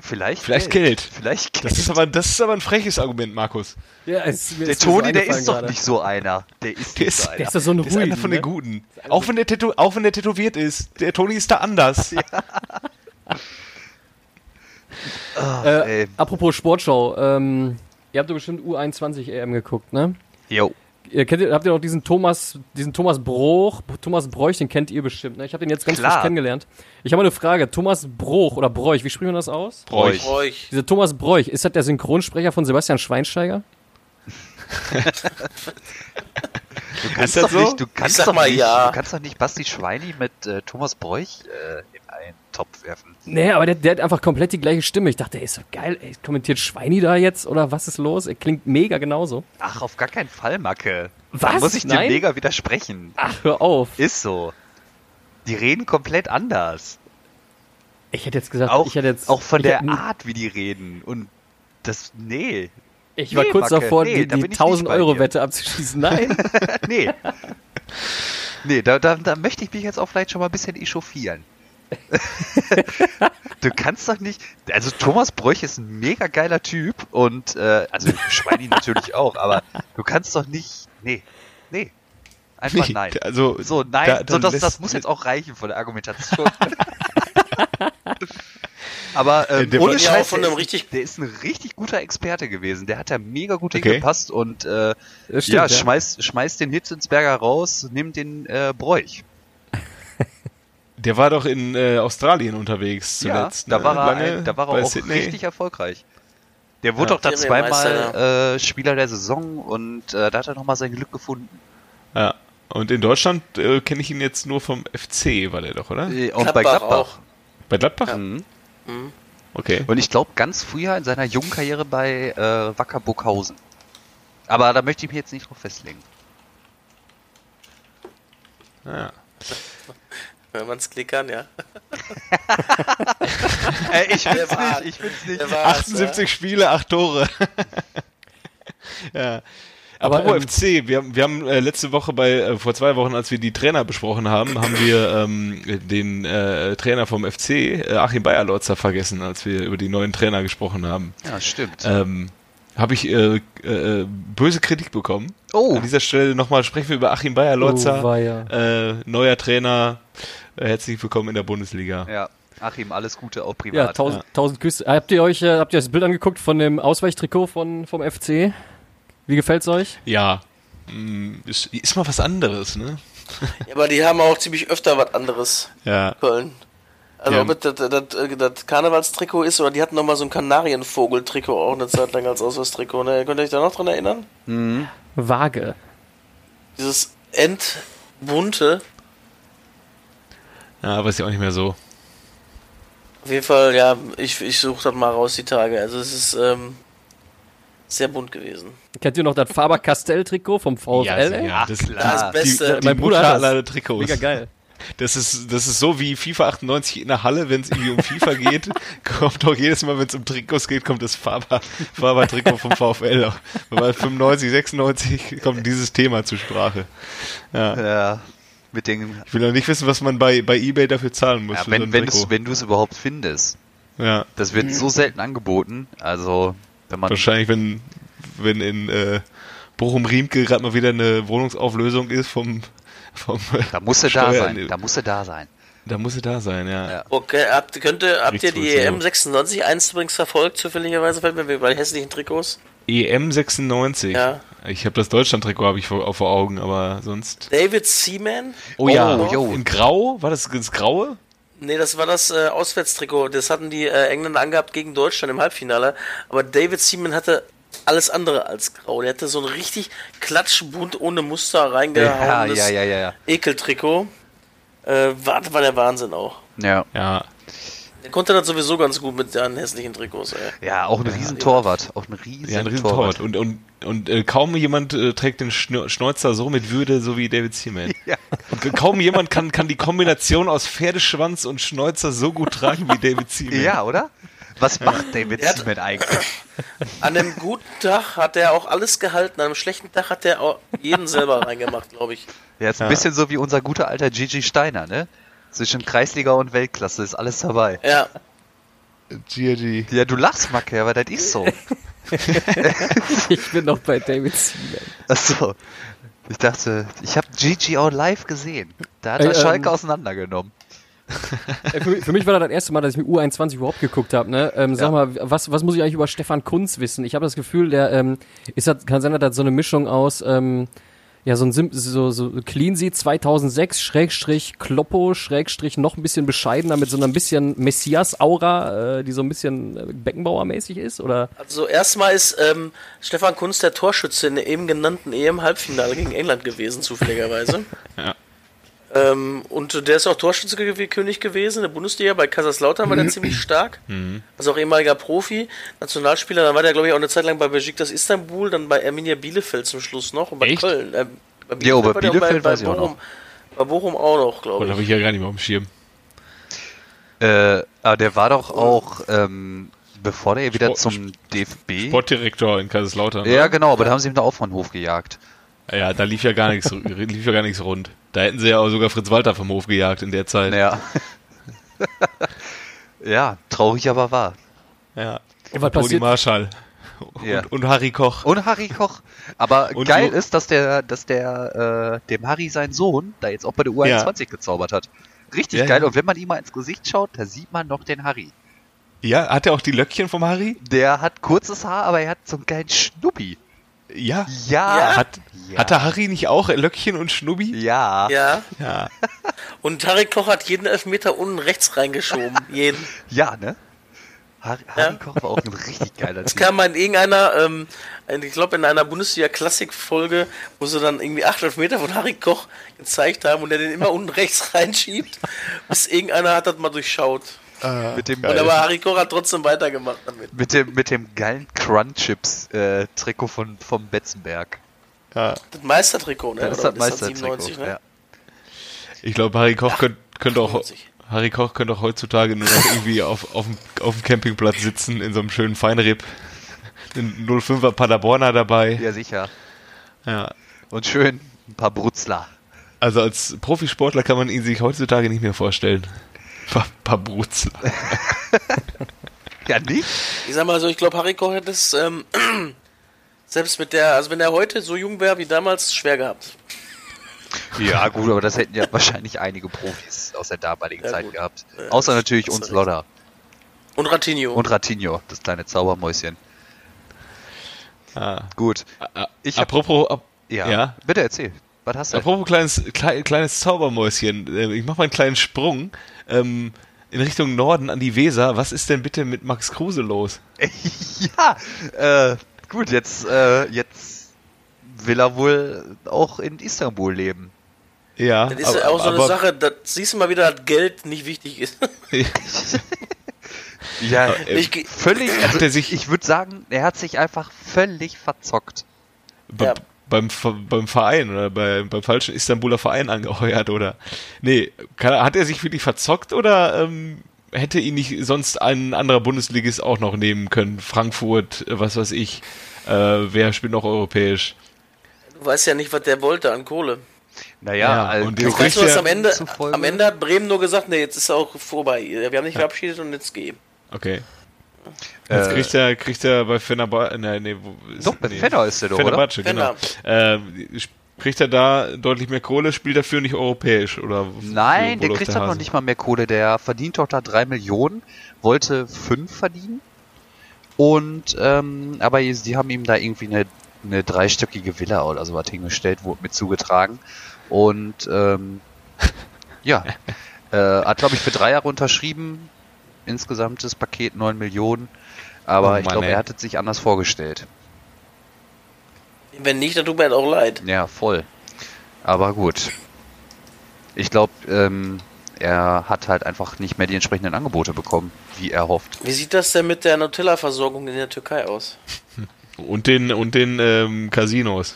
Vielleicht Vielleicht Geld. vielleicht Geld. Das ist aber, das ist aber ein freches Argument, Markus. Ja, es, der ist mir so Toni, der ist doch gerade. nicht so einer. Der ist Der ist- so Der einer. ist doch so ein Der ist einer Ruin, von ne? den Guten. Auch wenn der, Tätow auch wenn der tätowiert ist. Der Toni ist da anders. Ah, Äh, ey. apropos Sportschau, ähm, ihr habt doch bestimmt U21 EM geguckt, ne? Jo. Ihr kennt, ihr- habt ihr auch diesen Thomas, diesen Thomas Bruch, Thomas Bräuch, den kennt ihr bestimmt, ne? Ich habe den jetzt ganz Klar. frisch kennengelernt. Ich habe mal eine Frage. Thomas Bruch oder Bräuch, wie spricht man das aus? Bräuch. Bräuch. Dieser Thomas Bräuch, ist das der Synchronsprecher von Sebastian Schweinsteiger? Du kannst das doch so? nicht, du kannst doch mal nicht, ja. du kannst doch nicht Basti Schweini mit äh, Thomas Bräuch äh, einen Topf werfen. Nee, aber der, der hat einfach komplett die gleiche Stimme. Ich dachte, ey, ist so geil, ey, kommentiert Schweini da jetzt oder was ist los? Er klingt mega genauso. Ach, auf gar keinen Fall, Macke. Da Was? muss ich dir Nein? mega widersprechen. Ach, hör auf. Ist so. Die reden komplett anders. Ich hätte jetzt gesagt, Auch, ich hätte jetzt. auch von der Art, wie die reden. Und das, nee. Ich war Nee, kurz Macke, davor, nee, die, da die bin ich 1000 nicht bei Euro dir. Wette abzuschließen. Nein. Nee. nee, da, da, da möchte ich mich jetzt auch vielleicht schon mal ein bisschen echauffieren. du kannst doch nicht. Also Thomas Bräuch ist ein mega geiler Typ und äh, also Schweini natürlich auch, aber du kannst doch nicht. Nee, nee. Einfach Nee, nein. Also, So, nein, da- so, das, das muss jetzt auch reichen von der Argumentation. Aber ähm, Äh, der ohne Ja, Scheiß, von einem ist, richtig- der ist ein richtig guter Experte gewesen. Der hat da mega gut Okay. hingepasst und äh, Das ja, stimmt, ja. schmeißt, schmeißt den Hitzensberger raus, nimmt den äh, Bräuch. Der war doch in äh, Australien unterwegs zuletzt. ja, da ne? war er, Lange ein, da war er auch Sydney. richtig erfolgreich. Der wurde Ja. doch da zweimal äh, Spieler der Saison und äh, da hat er nochmal sein Glück gefunden. Ja. Und in Deutschland äh, kenne ich ihn jetzt nur vom FC, war der doch, oder? Äh, Und bei Gladbach. auch. Bei Gladbach? Mhm. Okay. Und ich glaube ganz früher in seiner jungen Karriere bei äh, Wacker Burghausen. Aber da möchte ich mich jetzt nicht drauf festlegen. Ja. Wenn man es klickern, ja. Äh, ich Der war- ich find's nicht. Der war's, 78 Spiele, 8 Tore. ja. Aber, Apropos ähm, FC, wir haben, wir haben äh, letzte Woche bei, äh, vor zwei Wochen, als wir die Trainer besprochen haben, haben wir ähm, den äh, Trainer vom FC, äh, Achim Bayerlotzer, vergessen, als wir über die neuen Trainer gesprochen haben. Ja, stimmt. Ähm, habe ich äh, äh, böse Kritik bekommen. Oh. An dieser Stelle nochmal sprechen wir über Achim Bayerlotzer, Oh, weia. äh, neuer Trainer. Äh, herzlich willkommen in der Bundesliga. Ja, Achim, alles Gute auch privat. Ja, tausend, tausend Küsse. Habt ihr euch, äh, habt ihr das Bild angeguckt von dem Ausweichtrikot von, vom FC? Wie gefällt's euch? Ja. Mm, Ist, ist mal was anderes, ne? Ja, aber die haben auch ziemlich öfter was anderes, Ja. Köln. Also Ja. ob es das, das, äh, das Karnevalstrikot ist oder die hatten noch mal so ein Kanarienvogel-Trikot auch eine Zeit lang als Ausweistrikot. Ne? Könnt ihr euch da noch dran erinnern? Vage. Dieses entbunte. Ja, aber ist ja auch nicht mehr so. Auf jeden Fall, ja, ich, ich suche das mal raus die Tage. Also es ist ähm, sehr bunt gewesen. Kennt ihr noch das Faber-Castell-Trikot vom VfL? ja, das, klar. Das Beste. Die, die Mein Bruder hat das. Trikots. Mega geil. Das ist, das ist so wie FIFA 98 in der Halle, wenn es irgendwie um FIFA geht, kommt auch jedes Mal, wenn es um Trikots geht, kommt das Faber, Faber-Trikot vom VfL. Bei 95, 96 kommt dieses Thema zur Sprache. Ja. Ja. mit den, Ich will noch nicht wissen, was man bei, bei Ebay dafür zahlen muss. ja, so wenn, du wenn du es überhaupt findest. Ja, Das wird so selten angeboten. Also, wenn man, wahrscheinlich, wenn, wenn in äh, Bochum-Riemke gerade mal wieder eine Wohnungsauflösung ist vom, vom da muss er da sein. Da muss er da sein. Da muss er da sein, ja. Ja. Okay, habt, könnt ihr, habt ihr die EM 96 eins übrigens verfolgt, zufälligerweise, fällt mir bei hässlichen Trikots? EM 96. Ja. Ich habe das Deutschland-Trikot habe ich vor, vor Augen, aber sonst. David Seaman? Oh ja, Oh, in Grau? War das das Graue? Nee, das war das äh, Auswärtstrikot. Das hatten die äh, Engländer angehabt gegen Deutschland im Halbfinale. Aber David Seaman hatte alles andere als grau. Der hatte so ein richtig klatschbunt ohne Muster Ja, reingehauen. ja, ja, ja, ja. Ekeltrikot. Äh, war, war der Wahnsinn auch. Ja, Ja. Der konnte das sowieso ganz gut mit seinen hässlichen Trikots, ey. ja auch ein riesen Torwart. Auch ein riesen, Ja, ein riesen Torwart. Torwart. Und, und, und äh, kaum jemand äh, trägt den Schn Schnäuzer so mit Würde, so wie David Seaman. Ja. Und kaum jemand kann, kann die Kombination aus Pferdeschwanz und Schnäuzer so gut tragen wie David Seaman. Ja, oder? Was macht David hat- Seaman eigentlich? An einem guten Tag hat er auch alles gehalten, an einem schlechten Tag hat er auch jeden selber reingemacht, glaube ich. Ja, ist ein Ja. bisschen so wie unser guter alter Gigi Steiner, ne? Zwischen Kreisliga und Weltklasse ist alles dabei. Ja, GRG. Ja, du lachst, Macke, aber das ist so. Ich bin noch bei David Seaman. Achso. Ich dachte, ich habe Gigi auch live gesehen. Da hat er Schalke ähm, auseinandergenommen. Äh, Für, mich- für mich war das das erste Mal, dass ich mit U21 überhaupt geguckt habe. Ne? Ähm, sag Ja. mal, was, was muss ich eigentlich über Stefan Kunz wissen? Ich habe das Gefühl, der ähm, ist das, kann sein, dass das so eine Mischung aus ähm, ja so ein Sim so, so Clean Seat 2006 Schrägstrich Kloppo Schrägstrich noch ein bisschen bescheidener mit so einer ein bisschen Messias-Aura, äh, die so ein bisschen äh, Beckenbauer-mäßig ist, oder? also erstmal ist ähm, Stefan Kunz der Torschütze in der eben genannten EM-Halbfinale gegen England gewesen, zufälligerweise. Ja. Ähm, und der ist auch Torschützenkönig gewesen in der Bundesliga. Bei Kaiserslautern war der ziemlich stark. Also auch ehemaliger Profi, Nationalspieler. Dann war der, glaube ich, auch eine Zeit lang bei Besiktas Istanbul, dann bei Arminia Bielefeld zum Schluss noch und bei Echt? Köln. Äh, bei Jo, bei war der auch Bielefeld bei, weiß ich auch Bochum, bei Bochum auch noch, glaube Und ich. habe ich ja gar nicht mehr auf dem Schirm. Äh, aber der war doch auch, ähm, bevor der wieder Sport- zum DFB. Sportdirektor in Kaiserslautern. ja, ne? genau, aber da haben sie ihm da auch von den Hof gejagt. Ja, da lief ja gar nichts, lief ja gar nichts rund. Da hätten sie ja auch sogar Fritz Walter vom Hof gejagt in der Zeit. Ja. ja, traurig aber wahr. Ja. Was Toni passiert? Marschall. Und, Ja. und Harry Koch. Und Harry Koch. Aber Und geil ist, dass der, dass der, äh, dem Harry sein Sohn da jetzt auch bei der U21 gezaubert hat. Richtig Ja, geil. ja. Und wenn man ihm mal ins Gesicht schaut, da sieht man noch den Harry. Ja, hat er auch die Löckchen vom Harry? Der hat kurzes Haar, aber er hat so einen geilen Schnuppi. Ja. Ja. Hat, Ja. hat der Harry nicht auch Löckchen und Schnubbi? Ja. Ja. Ja. Und Harry Koch hat jeden Elfmeter unten rechts reingeschoben. jeden. Ja, ne? Harry, Harry Koch war auch ein richtig geiler Das kam mal in irgendeiner, ähm, ich glaube in einer Bundesliga-Klassik-Folge, wo sie dann irgendwie acht Elfmeter von Harry Koch gezeigt haben und der den immer unten rechts reinschiebt, bis irgendeiner hat das mal durchschaut. Mit dem, Und aber Harry Koch hat trotzdem weitergemacht damit. mit dem, mit dem geilen Crunchips-Trikot von, vom Betzenberg. ja. Das Meistertrikot, ne? Das ist das ist das Meistertrikot. 97, ne? Ja. Ich glaube, Harry Koch könnte könnte auch 95. Harry Koch könnte auch heutzutage nur noch irgendwie auf, auf, dem, auf dem Campingplatz sitzen in so einem schönen Feinripp. Ein 05er Paderborner dabei. ja, sicher. Ja. Und schön ein paar Brutzler. Also als Profisportler kann man ihn sich heutzutage nicht mehr vorstellen. Pa paar Brutzler. Ja, nicht? Ich sag mal so, ich glaube, Harry Koch hätte es ähm, selbst mit der, also wenn er heute so jung wäre wie damals, schwer gehabt. Ja, gut, aber das hätten ja wahrscheinlich einige Profis aus der damaligen Ja, Zeit gut. gehabt. Ja, Außer natürlich uns Lodder. Und Ratinho. Und Ratinho, das kleine Zaubermäuschen. Ah. Gut. Ich hab- apropos, ap Ja. Ja. Bitte erzähl. Was hast du? apropos kleines, klei kleines Zaubermäuschen. äh, Ich mache mal einen kleinen Sprung ähm, in Richtung Norden an die Weser. Was ist denn bitte mit Max Kruse los? ja, äh, gut, jetzt, äh, jetzt will er wohl auch in Istanbul leben. Ja, Das ist ja auch so eine aber- Sache, da siehst du mal wieder, dass Geld nicht wichtig ist. Ja, Ich ge- völlig, also Hat er sich- ich würde sagen, er hat sich einfach völlig verzockt. Ja. Beim, beim Verein oder bei, beim falschen Istanbuler Verein angeheuert oder nee, kann, hat er sich wirklich verzockt oder ähm, hätte ihn nicht sonst ein anderer Bundesligist auch noch nehmen können? Frankfurt, was weiß ich, äh, wer spielt noch europäisch? Du weißt ja nicht, was der wollte an Kohle. Naja, Ja, also und Weißt du was, am Ende, am Ende hat Bremen nur gesagt, nee, jetzt ist er auch vorbei. Wir haben nicht verabschiedet und jetzt geh. Okay. Jetzt Äh, kriegt er, kriegt er bei Fenerbahce, nee, nee, wo ist, Doch, bei nee. Fenner ist er doch, oder? Fenerbahce, genau. Ähm, kriegt er da deutlich mehr Kohle, spielt dafür nicht europäisch, oder? Nein, der kriegt der doch noch nicht mal mehr Kohle. Der verdient doch da drei Millionen, wollte fünf verdienen. Und, ähm, aber sie haben ihm da irgendwie eine, eine dreistöckige Villa oder sowas hingestellt, wurde mit zugetragen. Und, ähm, ja, äh, hat, glaube ich, für drei Jahre unterschrieben. Insgesamtes Paket neun Millionen. Aber Oh ich glaube, er hat es sich anders vorgestellt. Wenn nicht, dann tut mir halt auch leid. Ja, voll. Aber gut. Ich glaube, ähm, er hat halt einfach nicht mehr die entsprechenden Angebote bekommen, wie er hofft. Wie sieht das denn mit der Nutella-Versorgung in der Türkei aus? Und den, und den ähm, Casinos.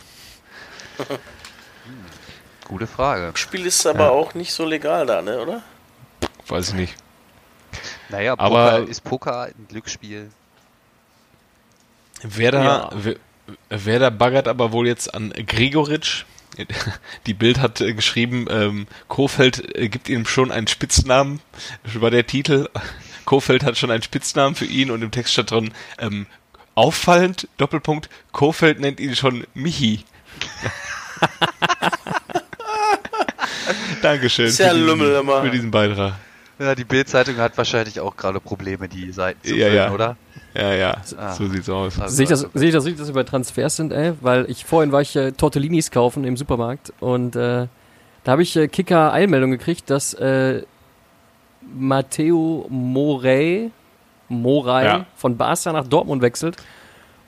Gute Frage. Spiel ist aber Ja. auch nicht so legal da, ne, oder? Weiß ich nicht. Naja, Poker Aber- ist Poker ein Glücksspiel. Werder, Ja. Wer- Werder baggert aber wohl jetzt an Gregoritsch. Die Bild hat äh, geschrieben, ähm, Kofeld äh, gibt ihm schon einen Spitznamen. Das war der Titel. Kofeld hat schon einen Spitznamen für ihn und im Text stand drin, ähm, auffallend, Doppelpunkt, Kofeld nennt ihn schon Michi. Dankeschön ja für, diesen, Lümmel immer. für diesen Beitrag. Ja, die Bild-Zeitung hat wahrscheinlich auch gerade Probleme, die Seiten zu Ja, füllen, ja. oder? Ja, ja, Ah. so sieht's aus. Also, Sehe ich, das, also- sehe ich das richtig, dass wir bei Transfers sind, ey? Weil ich vorhin war ich äh, Tortellinis kaufen im Supermarkt und äh, da habe ich äh, Kicker-Eilmeldung gekriegt, dass äh, Matteo Morey, Morey Ja. von Barca nach Dortmund wechselt.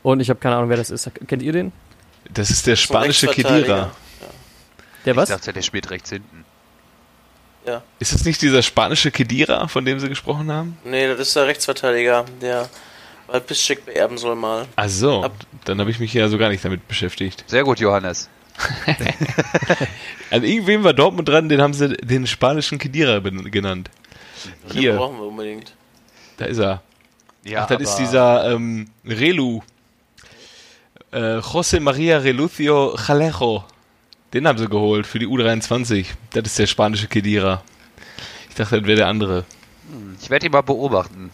Und ich habe keine Ahnung, wer das ist. Kennt ihr den? Das ist der spanische. Kedira. Der Ich was? dachte, der spielt rechts hinten. Ja. Ist es nicht dieser spanische Kedira, von dem Sie gesprochen haben? Nee, das ist der Rechtsverteidiger, der Piszczek beerben soll mal. Ach so, Ab- dann habe ich mich ja so gar nicht damit beschäftigt. Sehr gut, Johannes. An irgendwem war Dortmund dran, den haben sie den spanischen Kedira genannt. Den Hier, brauchen wir unbedingt. da ist er. Ja, Ach, das ist dieser ähm, Relu. Äh, José María Relucio Jalejo. Den haben sie geholt für die U23. Das ist der spanische Kedira. Ich dachte, das wäre der andere. Ich werde ihn mal beobachten,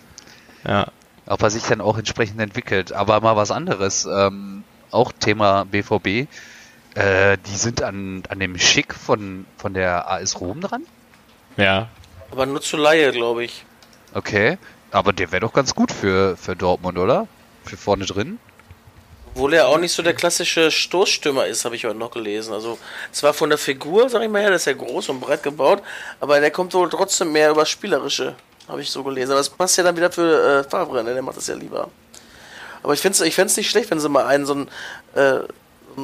Ja. ob er sich dann auch entsprechend entwickelt. Aber mal was anderes. Ähm, auch Thema BVB. Äh, die sind an, an dem Schick von, von der AS Rom dran? Ja. Aber nur zur Laie, glaube ich. Okay. Aber der wäre doch ganz gut für, für Dortmund, oder? Für vorne drin? Obwohl er auch nicht so der klassische Stoßstürmer ist, habe ich heute noch gelesen. Also, zwar von der Figur, sag ich mal her, der ist ja groß und breit gebaut, aber der kommt wohl trotzdem mehr über Spielerische, habe ich so gelesen. Aber das passt ja dann wieder für äh, Favre, ne? der macht das ja lieber. Aber ich finde es ich find's nicht schlecht, wenn sie mal einen so einen, äh,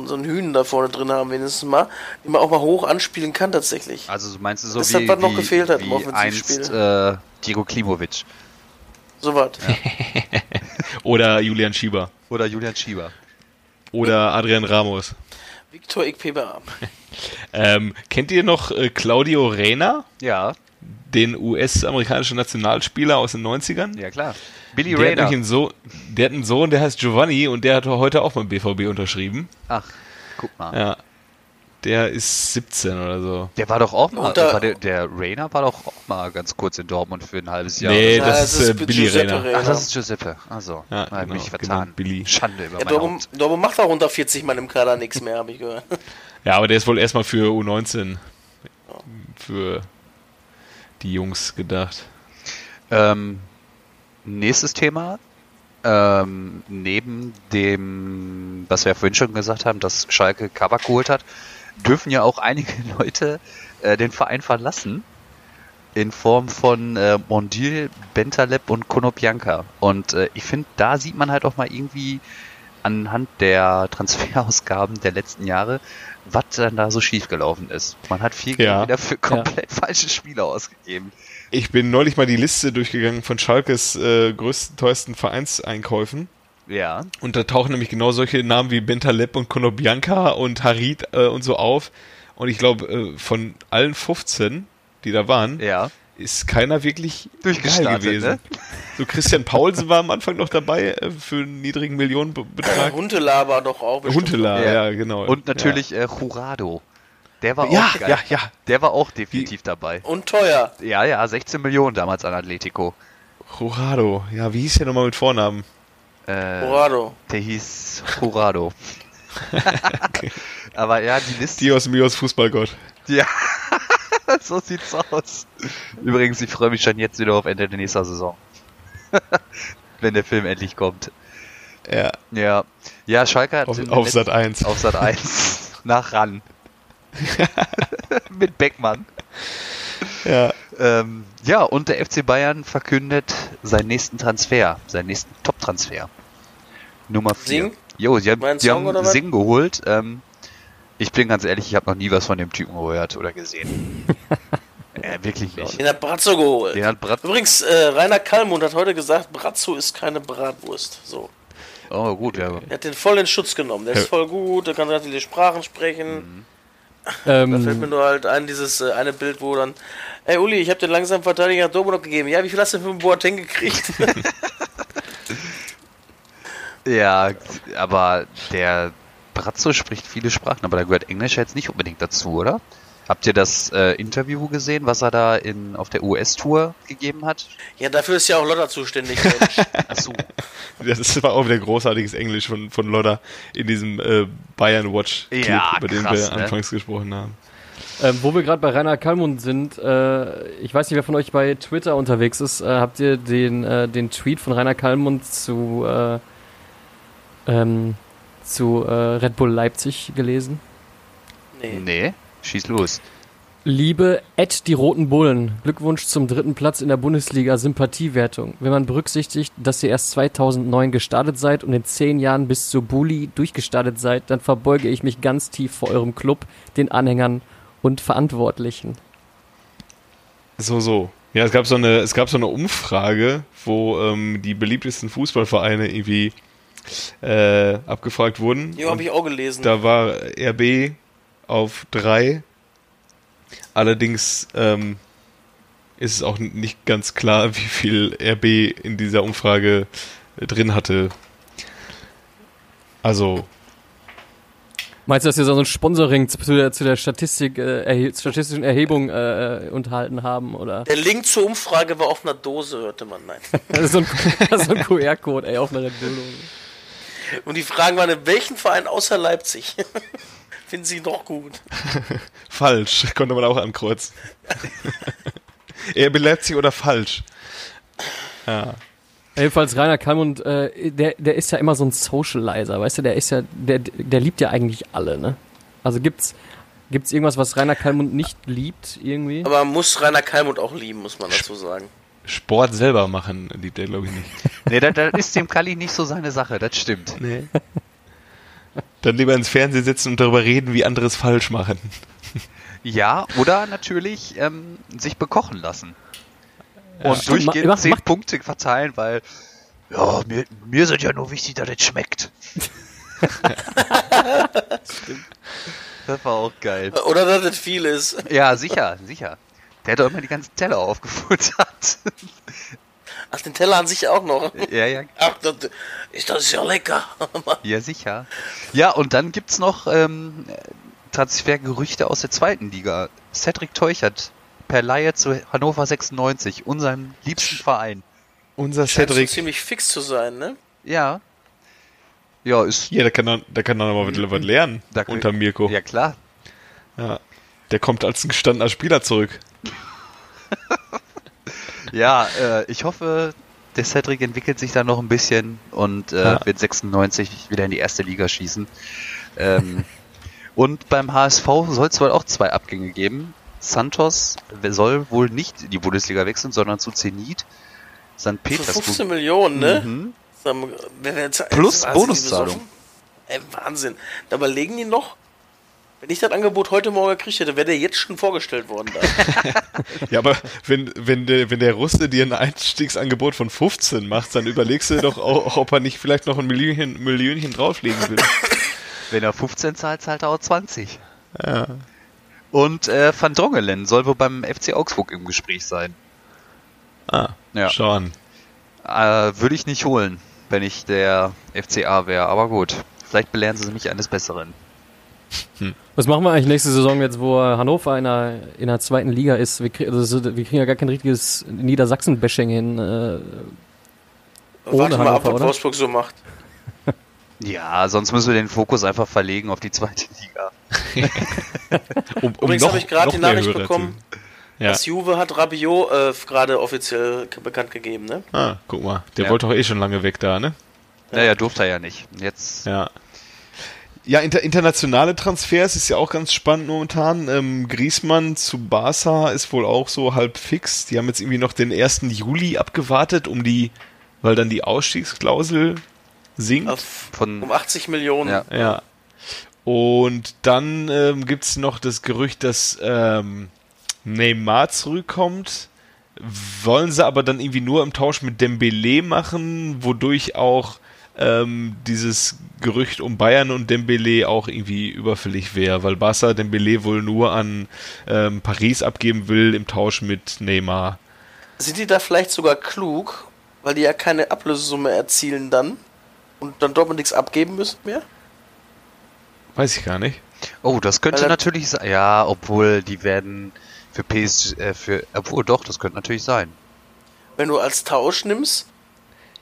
so einen Hühn da vorne drin haben, wenigstens mal, den man auch mal hoch anspielen kann tatsächlich. Also so meinst du so Das hat wie, was noch wie, gefehlt hat wie einst äh, Diego Klimovic So was. Oder Julian Schieber. oder Julian Schieber. Oder Adrian Ramos. Victor Ikpeba. Ähm, kennt ihr noch äh, Claudio Reyna? Ja, den US-amerikanischen Nationalspieler aus den 90ern. ja klar. Billy Der hat, nämlich einen Sohn, der hat einen Sohn, der heißt Giovanni und der hat heute auch beim BVB unterschrieben. Ach, guck mal. Ja. Der ist 17 oder so. Der war doch auch mal, da- war der, der Rainer war doch auch mal ganz kurz in Dortmund für ein halbes Jahr. Nee, oder so. das ist, äh, Billy Giuseppe Reyna. Reyna. Ach, das ist Giuseppe. Also, Ja, da hab ich genau, mich vertan. genau, Billy. Schande über Ja, Haupt. darum macht er unter 40 Mann im Kader nichts mehr, habe ich gehört. Ja, aber der ist wohl erstmal für U19 für die Jungs gedacht. Ähm, nächstes Thema. Ähm, neben dem, was wir ja vorhin schon gesagt haben, dass Schalke Kabak geholt hat, dürfen ja auch einige Leute äh, den Verein verlassen. In Form von äh, Mondil, Bentaleb und Konopianka. Und äh, ich finde, da sieht man halt auch mal irgendwie anhand der Transferausgaben der letzten Jahre, was dann da so schiefgelaufen ist. Man hat viel Geld Ja. wieder für komplett falsche Spieler ausgegeben. Ich bin neulich mal die Liste durchgegangen von Schalkes äh, größten, teuersten Vereinseinkäufen. Ja. Und da tauchen nämlich genau solche Namen wie Bentaleb und Konobianka und Harid äh, und so auf. Und ich glaube, äh, von allen 15, die da waren, Ja. ist keiner wirklich geil Durchgestartet, gewesen. ne? So Christian Paulsen war am Anfang noch dabei äh, für einen niedrigen Millionenbetrag. Huntelaar war doch auch bestimmt. Huntelaar, Ja. ja. genau. Und natürlich äh, Jurado. Der war Ja, auch geil. ja, ja. Der war auch definitiv dabei. Und teuer. Ja, ja, 16 Millionen damals an Atletico. Jurado. Ja, wie hieß der nochmal mit Vornamen? Äh, der hieß Jurado. Aber ja, die Liste. Dios Mios Fußballgott. Ja, so sieht's aus. Übrigens, ich freue mich schon jetzt wieder auf Ende der nächsten Saison. Wenn der Film endlich kommt. Ja, Ja, ja Schalke hat auf, auf Sat 1. auf Sat 1 nach ran. Mit Beckmann. Ja. Ähm, ja, und der FC Bayern verkündet seinen nächsten Transfer, seinen nächsten Top-Transfer. Nummer 4. Sing? Jo, sie haben, sie haben? Sing geholt. Ähm, ich bin ganz ehrlich, ich habe noch nie was von dem Typen gehört oder gesehen. äh, wirklich nicht. Den hat Brazzo geholt. Den hat Brat. Übrigens, äh, Rainer Kallmund hat heute gesagt, Brazzo ist keine Bratwurst. So. Oh, gut, ja. Er hat den voll in Schutz genommen. Der ist voll gut, der kann ganz viele Sprachen sprechen. Mhm. Da fällt mir Ähm, nur halt ein, dieses äh, eine Bild, wo dann, ey Uli, ich habe den langsamen Verteidiger Dobonok gegeben. Ja, wie viel hast du für einen Boateng gekriegt? Ja, aber der Brazzo spricht viele Sprachen, aber da gehört Englisch jetzt nicht unbedingt dazu, oder? Habt ihr das äh, Interview gesehen, was er da in, auf der US-Tour gegeben hat? ja, dafür ist ja auch Lotta zuständig. Mensch. Achso. Das war auch wieder großartiges Englisch von, von Lodder in diesem äh, Bayern Watch Clip, Ja, über den wir ne? anfangs gesprochen haben. ähm, wo wir gerade bei Rainer Kallmund sind, äh, ich weiß nicht, wer von euch bei Twitter unterwegs ist. Äh, habt ihr den, äh, den Tweet von Rainer Kallmund zu, äh, ähm, zu äh, Red Bull Leipzig gelesen? Nee. Nee, schieß los. Liebe Ed die Roten Bullen, Glückwunsch zum dritten Platz in der Bundesliga Sympathiewertung. Wenn man berücksichtigt, dass ihr erst 2009 gestartet seid und in zehn Jahren bis zur Bulli durchgestartet seid, dann verbeuge ich mich ganz tief vor eurem Club, den Anhängern und Verantwortlichen. So, so. Ja, es gab so eine, es gab so eine Umfrage, wo ähm, die beliebtesten Fußballvereine irgendwie äh, abgefragt wurden. Jo, habe ich auch gelesen. Da war RB auf drei. Allerdings ähm, ist es auch nicht ganz klar, wie viel RB in dieser Umfrage äh, drin hatte. Also, Meinst du, dass wir so ein Sponsoring zu der, zu der Statistik, äh, erhe statistischen Erhebung äh, unterhalten haben? Oder Der Link zur Umfrage war auf einer Dose, hörte man. Nein. das ist so ein, so ein QR-Code, ey, auf einer Red Bull. Und die Fragen waren, in welchen Verein außer Leipzig finden Sie noch gut? falsch, konnte man auch ankreuzen. RB Leipzig oder falsch? Ja. Jedenfalls Rainer Kallmund, äh, der, der ist ja immer so ein Socializer, weißt du, der ist ja, der, der liebt ja eigentlich alle, ne? Also gibt's, gibt's irgendwas, was Rainer Kallmund nicht liebt, irgendwie? Aber man muss Rainer Kalmund auch lieben, muss man dazu sagen. Sport selber machen liebt er, glaube ich, nicht. Nee, das, das ist dem Kalli nicht so seine Sache, das stimmt. Nee. Dann lieber ins Fernsehen sitzen und darüber reden, wie andere es falsch machen. Ja, oder natürlich ähm, sich bekochen lassen. Und Stimmt, durchgehend ma- mach- 10 mach- Punkte verteilen, weil ja, mir, mir sind ja nur wichtig, dass es schmeckt. das war auch geil. Oder dass das viel ist. Ja, sicher, sicher. Der hat doch immer die ganzen Teller aufgefuttert. Ach, den Teller an sich auch noch. ja, ja, Ach, das ist das ja lecker. ja, sicher. Ja, und dann gibt's noch ähm, Transfergerüchte aus der zweiten Liga. Cedric Teuchert per Laie zu Hannover 96, unserem liebsten Verein. Unser Scheint so Cedric, ziemlich fix zu sein, ne? Ja. Ja, ist. ja, der kann dann, der kann dann aber was was lernen Da- unter Mirko. Ja, klar. Ja. Der kommt als ein gestandener Spieler zurück. Ja, äh, ich hoffe, der Cedric entwickelt sich da noch ein bisschen und äh, Ja. wird 96 wieder in die erste Liga schießen. Ähm, und beim HSV soll es wohl auch zwei Abgänge geben. Santos soll wohl nicht in die Bundesliga wechseln, sondern zu Zenit. St. Petersburg. 15 Millionen, ne? Mhm. Plus Bonuszahlung. Ey, Wahnsinn. Da überlegen die noch, wenn ich das Angebot heute Morgen gekriegt hätte, wäre der jetzt schon vorgestellt worden. Da. Ja, aber wenn, wenn, der, wenn der Russe dir ein Einstiegsangebot von 15 macht, dann überlegst du doch auch, ob er nicht vielleicht noch ein Millionchen, Millionchen drauflegen will. Wenn er 15 zahlt, zahlt er auch 20. Ja. Und äh, Van Drongelen soll wohl beim FC Augsburg im Gespräch sein. Ah, Ja. schau an. Äh, Würde ich nicht holen, wenn ich der FCA wäre. Aber gut, vielleicht belehren sie mich eines Besseren. Was machen wir eigentlich nächste Saison jetzt, wo Hannover in der, in der zweiten Liga ist? Wir, krieg, also wir kriegen ja gar kein richtiges Niedersachsen-Bashing hin. Äh, ohne Warte mal ab, Hannover, was oder? Wolfsburg so macht. Ja, sonst müssen wir den Fokus einfach verlegen auf die zweite Liga. Um, um Übrigens habe ich gerade die Nachricht bekommen, Ja. dass Juve hat Rabiot äh, gerade offiziell bekannt gegeben, ne? Ah, guck mal. Der Ja. wollte doch eh schon lange weg da, ne? Naja, durfte er ja nicht. Jetzt, Ja. Ja, inter internationale Transfers ist ja auch ganz spannend momentan. Ähm, Griezmann zu Barca ist wohl auch so halb fix. Die haben jetzt irgendwie noch den 1. Juli abgewartet, um die, weil dann die Ausstiegsklausel sinkt. Auf, von, um 80 Millionen. Ja. Ja. Und dann ähm, gibt's noch das Gerücht, dass ähm, Neymar zurückkommt. Wollen sie aber dann irgendwie nur im Tausch mit Dembele machen, wodurch auch ähm, dieses Gerücht um Bayern und Dembele auch irgendwie überfällig wäre, weil Barca Dembele wohl nur an ähm, Paris abgeben will im Tausch mit Neymar. Sind die da vielleicht sogar klug, weil die ja keine Ablösesumme erzielen dann und dann Dortmund nichts abgeben müssen mehr? Weiß ich gar nicht. oh, das könnte er- natürlich sein. Ja, obwohl die werden für PSG, äh, für, obwohl doch, das könnte natürlich sein. Wenn du als Tausch nimmst,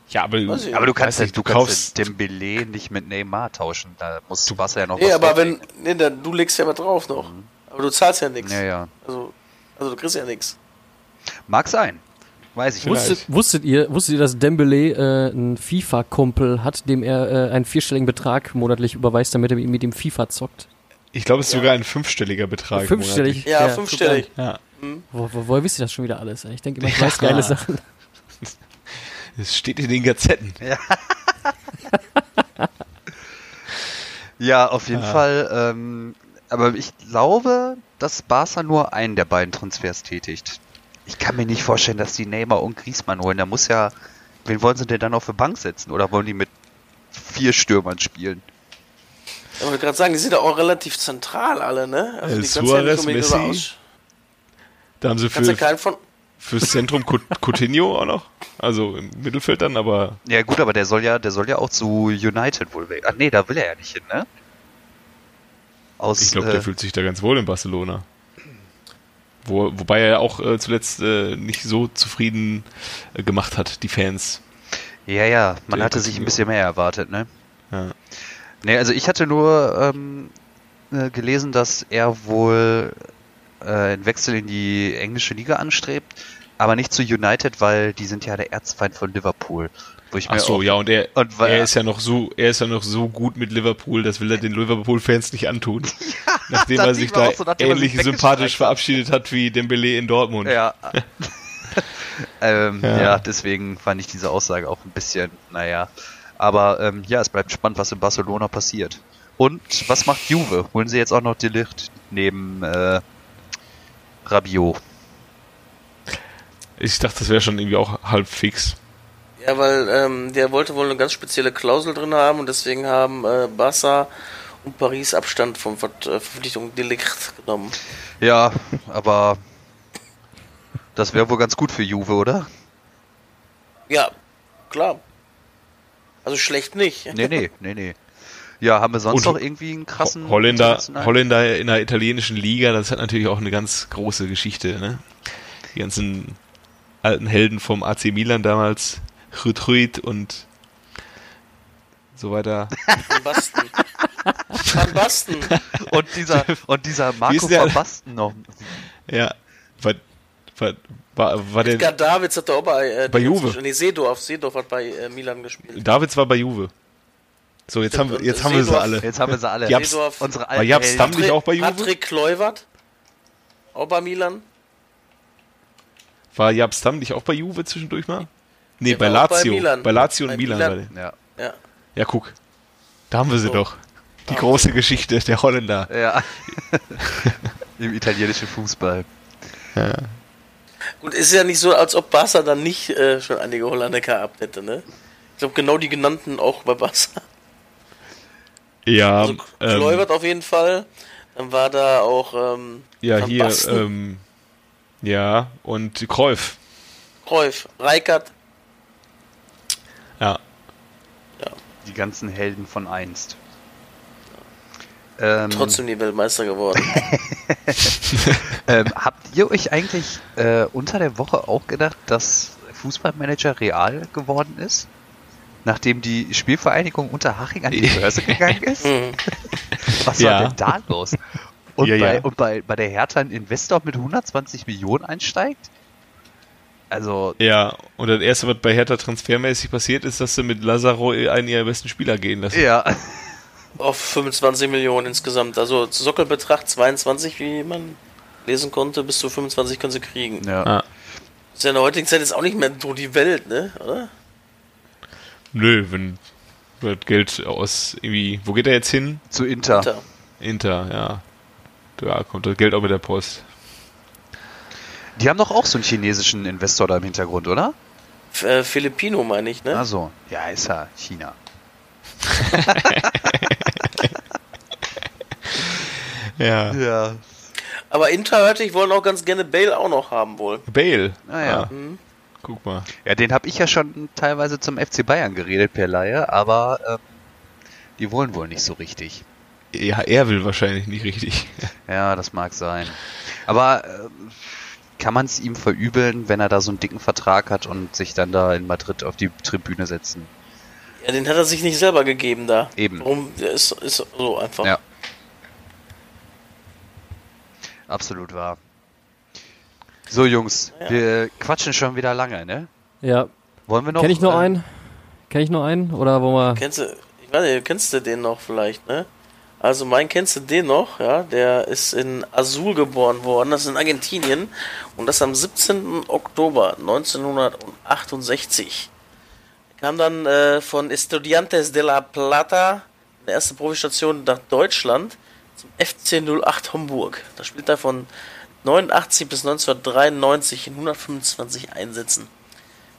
Ja, aber, Aber du kannst, ja, nicht, du kaufst- ja Dembele nicht mit Neymar tauschen. Da muss du Barca ja noch nee, was aber wenn, nee, dann, du legst ja was drauf noch. Aber du zahlst ja nichts. Ja, ja. Also, also du kriegst ja nichts. Mag sein. Weiß ich nicht. Wusstet, wusstet ihr, wusstet ihr, dass Dembele äh, einen FIFA-Kumpel hat, dem er äh, einen vierstelligen Betrag monatlich überweist, damit er mit ihm FIFA zockt? ich glaube, es ist sogar ein fünfstelliger Betrag. Fünfstellig? Ja, Ja, fünfstellig. Ja. Wo, wo, woher wisst ihr das schon wieder alles? Ich denke immer, ich Ja. weiß geile Sachen. Es steht in den Gazetten. Ja, auf jeden Ja. Fall. Ähm, aber ich glaube, dass Barca nur einen der beiden Transfers tätigt. Ich kann mir nicht vorstellen, dass die Neymar und Griezmann holen. Da muss ja. Wen wollen sie denn dann auf die Bank setzen? Oder wollen die mit vier Stürmern spielen? Ich wollte gerade sagen, die sind ja auch relativ zentral alle, ne? Äh, die kannst Suarez, ja Messi, Da haben sie Kannst ja für, keinen von. Fürs Zentrum Cou- Coutinho auch noch. Also im Mittelfeld dann, aber Ja gut, aber der soll ja, der soll ja auch zu United wohl weg. Ach nee, da will er ja nicht hin, ne? Aus, ich glaube, äh, der fühlt sich da ganz wohl in Barcelona. Wo, wobei er auch äh, zuletzt äh, nicht so zufrieden äh, gemacht hat, die Fans. Ja, ja, man Der hatte sich ein bisschen mehr erwartet, ne? Ja. Nee, also ich hatte nur ähm, äh, gelesen, dass er wohl äh, einen Wechsel in die englische Liga anstrebt, aber nicht zu United, weil die sind ja der Erzfeind von Liverpool. Wo ich Ach mir so, auch, ja, und er, Und weil- er ist ja noch so, er ist ja noch so gut mit Liverpool, das will er den Liverpool-Fans nicht antun. Nachdem das er sich da so, nachdem er sich ähnlich sympathisch verabschiedet hat wie Dembele in Dortmund. Ja. ähm, Ja. ja. deswegen fand ich diese Aussage auch ein bisschen, naja. Aber ähm, ja, es bleibt spannend, was in Barcelona passiert. Und was macht Juve? Holen sie jetzt auch noch Delicht neben äh, Rabiot? Ich dachte, das wäre schon irgendwie auch halb fix. Ja, weil ähm, der wollte wohl eine ganz spezielle Klausel drin haben und deswegen haben äh, Barca und Paris Abstand von Ver äh, Verpflichtung Delikt genommen. Ja, aber das wäre wohl ganz gut für Juve, oder? Ja, klar. Also schlecht nicht. Nee, nee, nee, nee. Ja, haben wir sonst Und noch irgendwie einen krassen Ho- Holländer, Holländer in der italienischen Liga, das hat natürlich auch eine ganz große Geschichte. Ne? Die ganzen alten Helden vom AC Milan damals, Rütruit und so weiter. Van Basten. Van Basten. Und dieser, und dieser Marco van Basten noch. Ja, war, war, war, war Edgar der Davids hat da auch bei, äh, Bei Juve. Nee, Seedorf. Seedorf hat bei äh, Milan gespielt. Davids war bei Juve. So, jetzt haben wir, jetzt haben wir sie alle. Jetzt haben wir sie alle. Jabs- Seedorf. Unsere War alten Jabs Helden. Nicht auch bei Juve? Patrick Kluivert. Auch bei Milan. War Jab Stam nicht auch bei Juve zwischendurch mal? Nee, Der bei auch bei Lazio. Milan. Bei Lazio und Bei Milan. Milan. Ja. Ja. Ja, guck. Da haben wir sie So. doch. Die große Geschichte der Holländer. Ja. Im italienischen Fußball. Gut, ist ja nicht so, als ob Barca dann nicht äh, schon einige Holländer gehabt hätte, ne? Ich glaube, genau die genannten auch bei Barca. Ja, Also ähm, Kluivert auf jeden Fall. Dann war da auch ähm, ja hier, Basten, ähm, ja, und Kräuf. Cruyff, Reikert. Ja, Die ganzen Helden von einst. Ähm, Trotzdem die Weltmeister geworden. ähm, habt ihr euch eigentlich äh, unter der Woche auch gedacht, dass Fußballmanager real geworden ist? Nachdem die Spielvereinigung Unterhaching an die Börse gegangen ist? Mhm. Was Ja. war denn da los? Und, Ja, bei, ja. und bei, bei der Hertha ein Investor mit 120 Millionen einsteigt? Also, Ja, und das erste, was bei Hertha transfermäßig passiert ist, dass sie mit Lazaro einen ihrer besten Spieler gehen lassen. ja. Auf 25 Millionen insgesamt. Also Sockelbetrag 22, wie man lesen konnte, bis zu 25 können sie kriegen. ja. Ah. Das ist ja in der heutigen Zeit jetzt auch nicht mehr so die Welt, ne? Oder? Nö, wenn das Geld aus irgendwie, wo geht er jetzt hin? Zu Inter. Inter. Inter, ja. Da kommt das Geld auch mit der Post. Die haben doch auch so einen chinesischen Investor da im Hintergrund, oder? F äh, Filipino meine ich, ne? Also, ja, ist ja China. Ja. Ja. Aber Inter hörte ich, wollen auch ganz gerne Bale auch noch haben wohl. Bale. Naja. Ah, guck mal. Ja, den habe ich ja schon teilweise zum FC Bayern geredet per Laie, aber ähm, die wollen wohl nicht so richtig. Ja, er will wahrscheinlich nicht richtig. Ja, das mag sein. Aber ähm, kann man es ihm verübeln, wenn er da so einen dicken Vertrag hat und sich dann da in Madrid auf die Tribüne setzen? Ja, den hat er sich nicht selber gegeben da. Eben. Warum? Der ist, ist so einfach. Ja. Absolut wahr. So, Jungs, Ja. wir quatschen schon wieder lange, ne? Ja. Wollen wir noch? Kenn ich noch äh, einen? Kenn ich noch einen? Oder wollen wir. Kennst du, ich weiß nicht, kennst du den noch vielleicht, ne? Also mein kennst du den noch, ja? Der ist in Azul geboren worden, das ist in Argentinien und das am 17. Oktober 1968. Er kam dann äh, von Estudiantes de la Plata, der erste Profistation nach Deutschland, zum FC 08 Homburg. Da spielt er von 89 bis 1993 in 125 Einsätzen.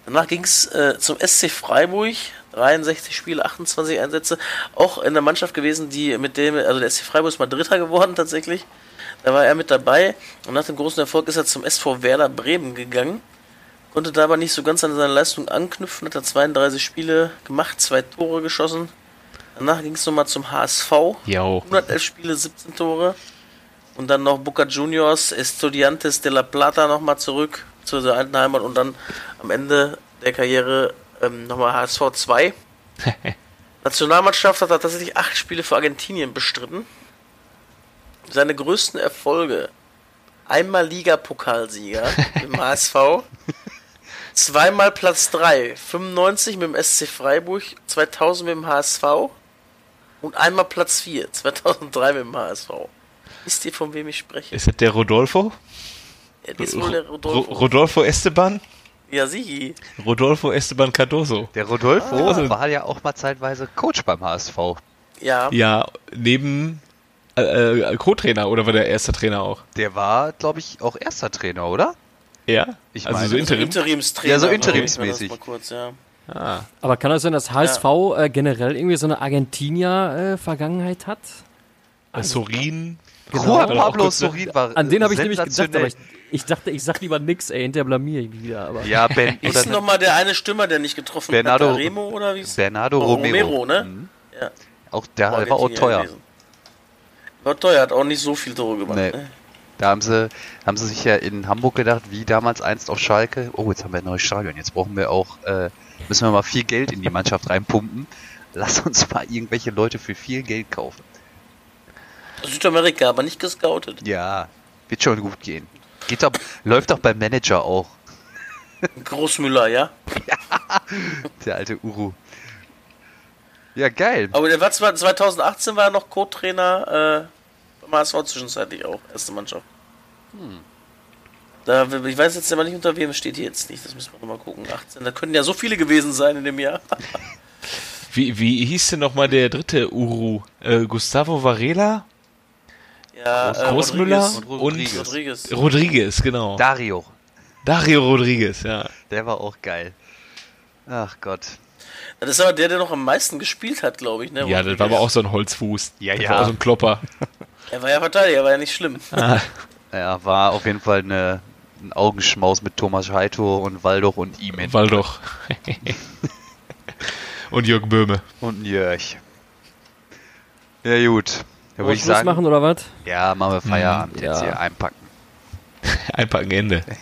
Danach ging es äh, zum SC Freiburg, 63 Spiele, 28 Einsätze. Auch in der Mannschaft gewesen, die mit dem, also der SC Freiburg ist mal Dritter geworden tatsächlich. Da war er mit dabei und nach dem großen Erfolg ist er zum SV Werder Bremen gegangen. Konnte da aber nicht so ganz an seine Leistung anknüpfen, hat er 32 Spiele gemacht, zwei Tore geschossen. Danach ging es nochmal zum HSV, Jo. 111 Spiele, 17 Tore. Und dann noch Boca Juniors, Estudiantes de la Plata nochmal zurück zu der alten Heimat und dann am Ende der Karriere ähm, nochmal HSV 2. Nationalmannschaft hat er tatsächlich acht Spiele für Argentinien bestritten. Seine größten Erfolge: einmal Liga-Pokalsieger im HSV, zweimal Platz 3, 95 mit dem SC Freiburg, 2000 mit dem HSV und einmal Platz 4, 2003 mit dem HSV. Wisst ihr, von wem ich spreche? Ist das der Rodolfo? Ja, das ist wohl der Ro- Rodolfo. Rodolfo Esteban? ja, Sigi. Rodolfo Esteban Cardoso. Der Rodolfo Ah. war ja auch mal zeitweise Coach beim HSV. Ja. Ja, neben äh, äh, Co-Trainer oder war der erste Trainer auch? Der war, glaube ich, auch erster Trainer, oder? Ja? Ich also meine, so Interim? Interimstrainer. Ja, so interimsmäßig. kurz, ja. Ah. Aber kann das sein, dass HSV äh, generell irgendwie so eine Argentinier-Vergangenheit hat? Äh, Sorin. Genau. Juan Pablo kurz- Sorin war An den habe ich nämlich gedacht, aber ich, ich dachte, ich sag lieber nix, ey, hinterher blamier ich mich wieder. Aber Ja, Ben, ist nochmal der eine Stürmer, der nicht getroffen Bernardo- hat? Remo oder wie Bernardo Oh, Romero. Romero, ne? Mhm. Ja. Auch der war auch teuer. gewesen. War teuer, hat auch nicht so viel Tore gemacht. Nee. Ne? Da haben sie, haben sie sich ja in Hamburg gedacht, wie damals einst auf Schalke. Oh, jetzt haben wir ein neues Stadion. Jetzt brauchen wir auch, äh, müssen wir mal viel Geld in die Mannschaft reinpumpen. Lass uns mal irgendwelche Leute für viel Geld kaufen. Südamerika, aber nicht gescoutet. Ja, wird schon gut gehen. Geht doch, läuft doch beim Manager auch, Großmüller, ja. der alte Uru. Ja, geil. Aber der war zwar 2018 war er noch Co-Trainer äh, beim HSV zwischenzeitlich auch, erste Mannschaft. Da, ich weiß jetzt aber nicht, unter wem steht hier jetzt nicht. Das müssen wir nochmal gucken. 18, da können ja so viele gewesen sein in dem Jahr. Wie, wie hieß denn nochmal der dritte Uru? Äh, Gustavo Varela? Ja, Groß- äh, Großmüller Rodriguez. und Rodriguez. Rodriguez. Genau. Dario, Dario Rodriguez, ja. der war auch geil. Ach Gott. Das ist aber der, der noch am meisten gespielt hat, glaube ich. Ne? Ja, das war aber auch so ein Holzfuß. Ja, das ja. War auch so ein Klopper. Er war ja Verteidiger, war ja nicht schlimm. Ja, war auf jeden Fall eine, ein Augenschmaus mit Thomas Heito und Waldoch und ihm Weil doch. und Jürgen Böhme. und ein Jörg. Ja gut. Da würde ich Schluss sagen, machen oder was? ja, machen wir Feierabend Mhm, jetzt ja. hier einpacken. Einpacken Ende.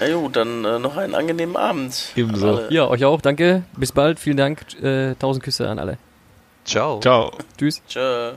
Ja gut, dann äh, noch einen angenehmen Abend. Ebenso. Ja, euch auch. Danke. Bis bald. Vielen Dank. Äh, tausend Küsse an alle. Ciao. Ciao. Tschüss. Tschö.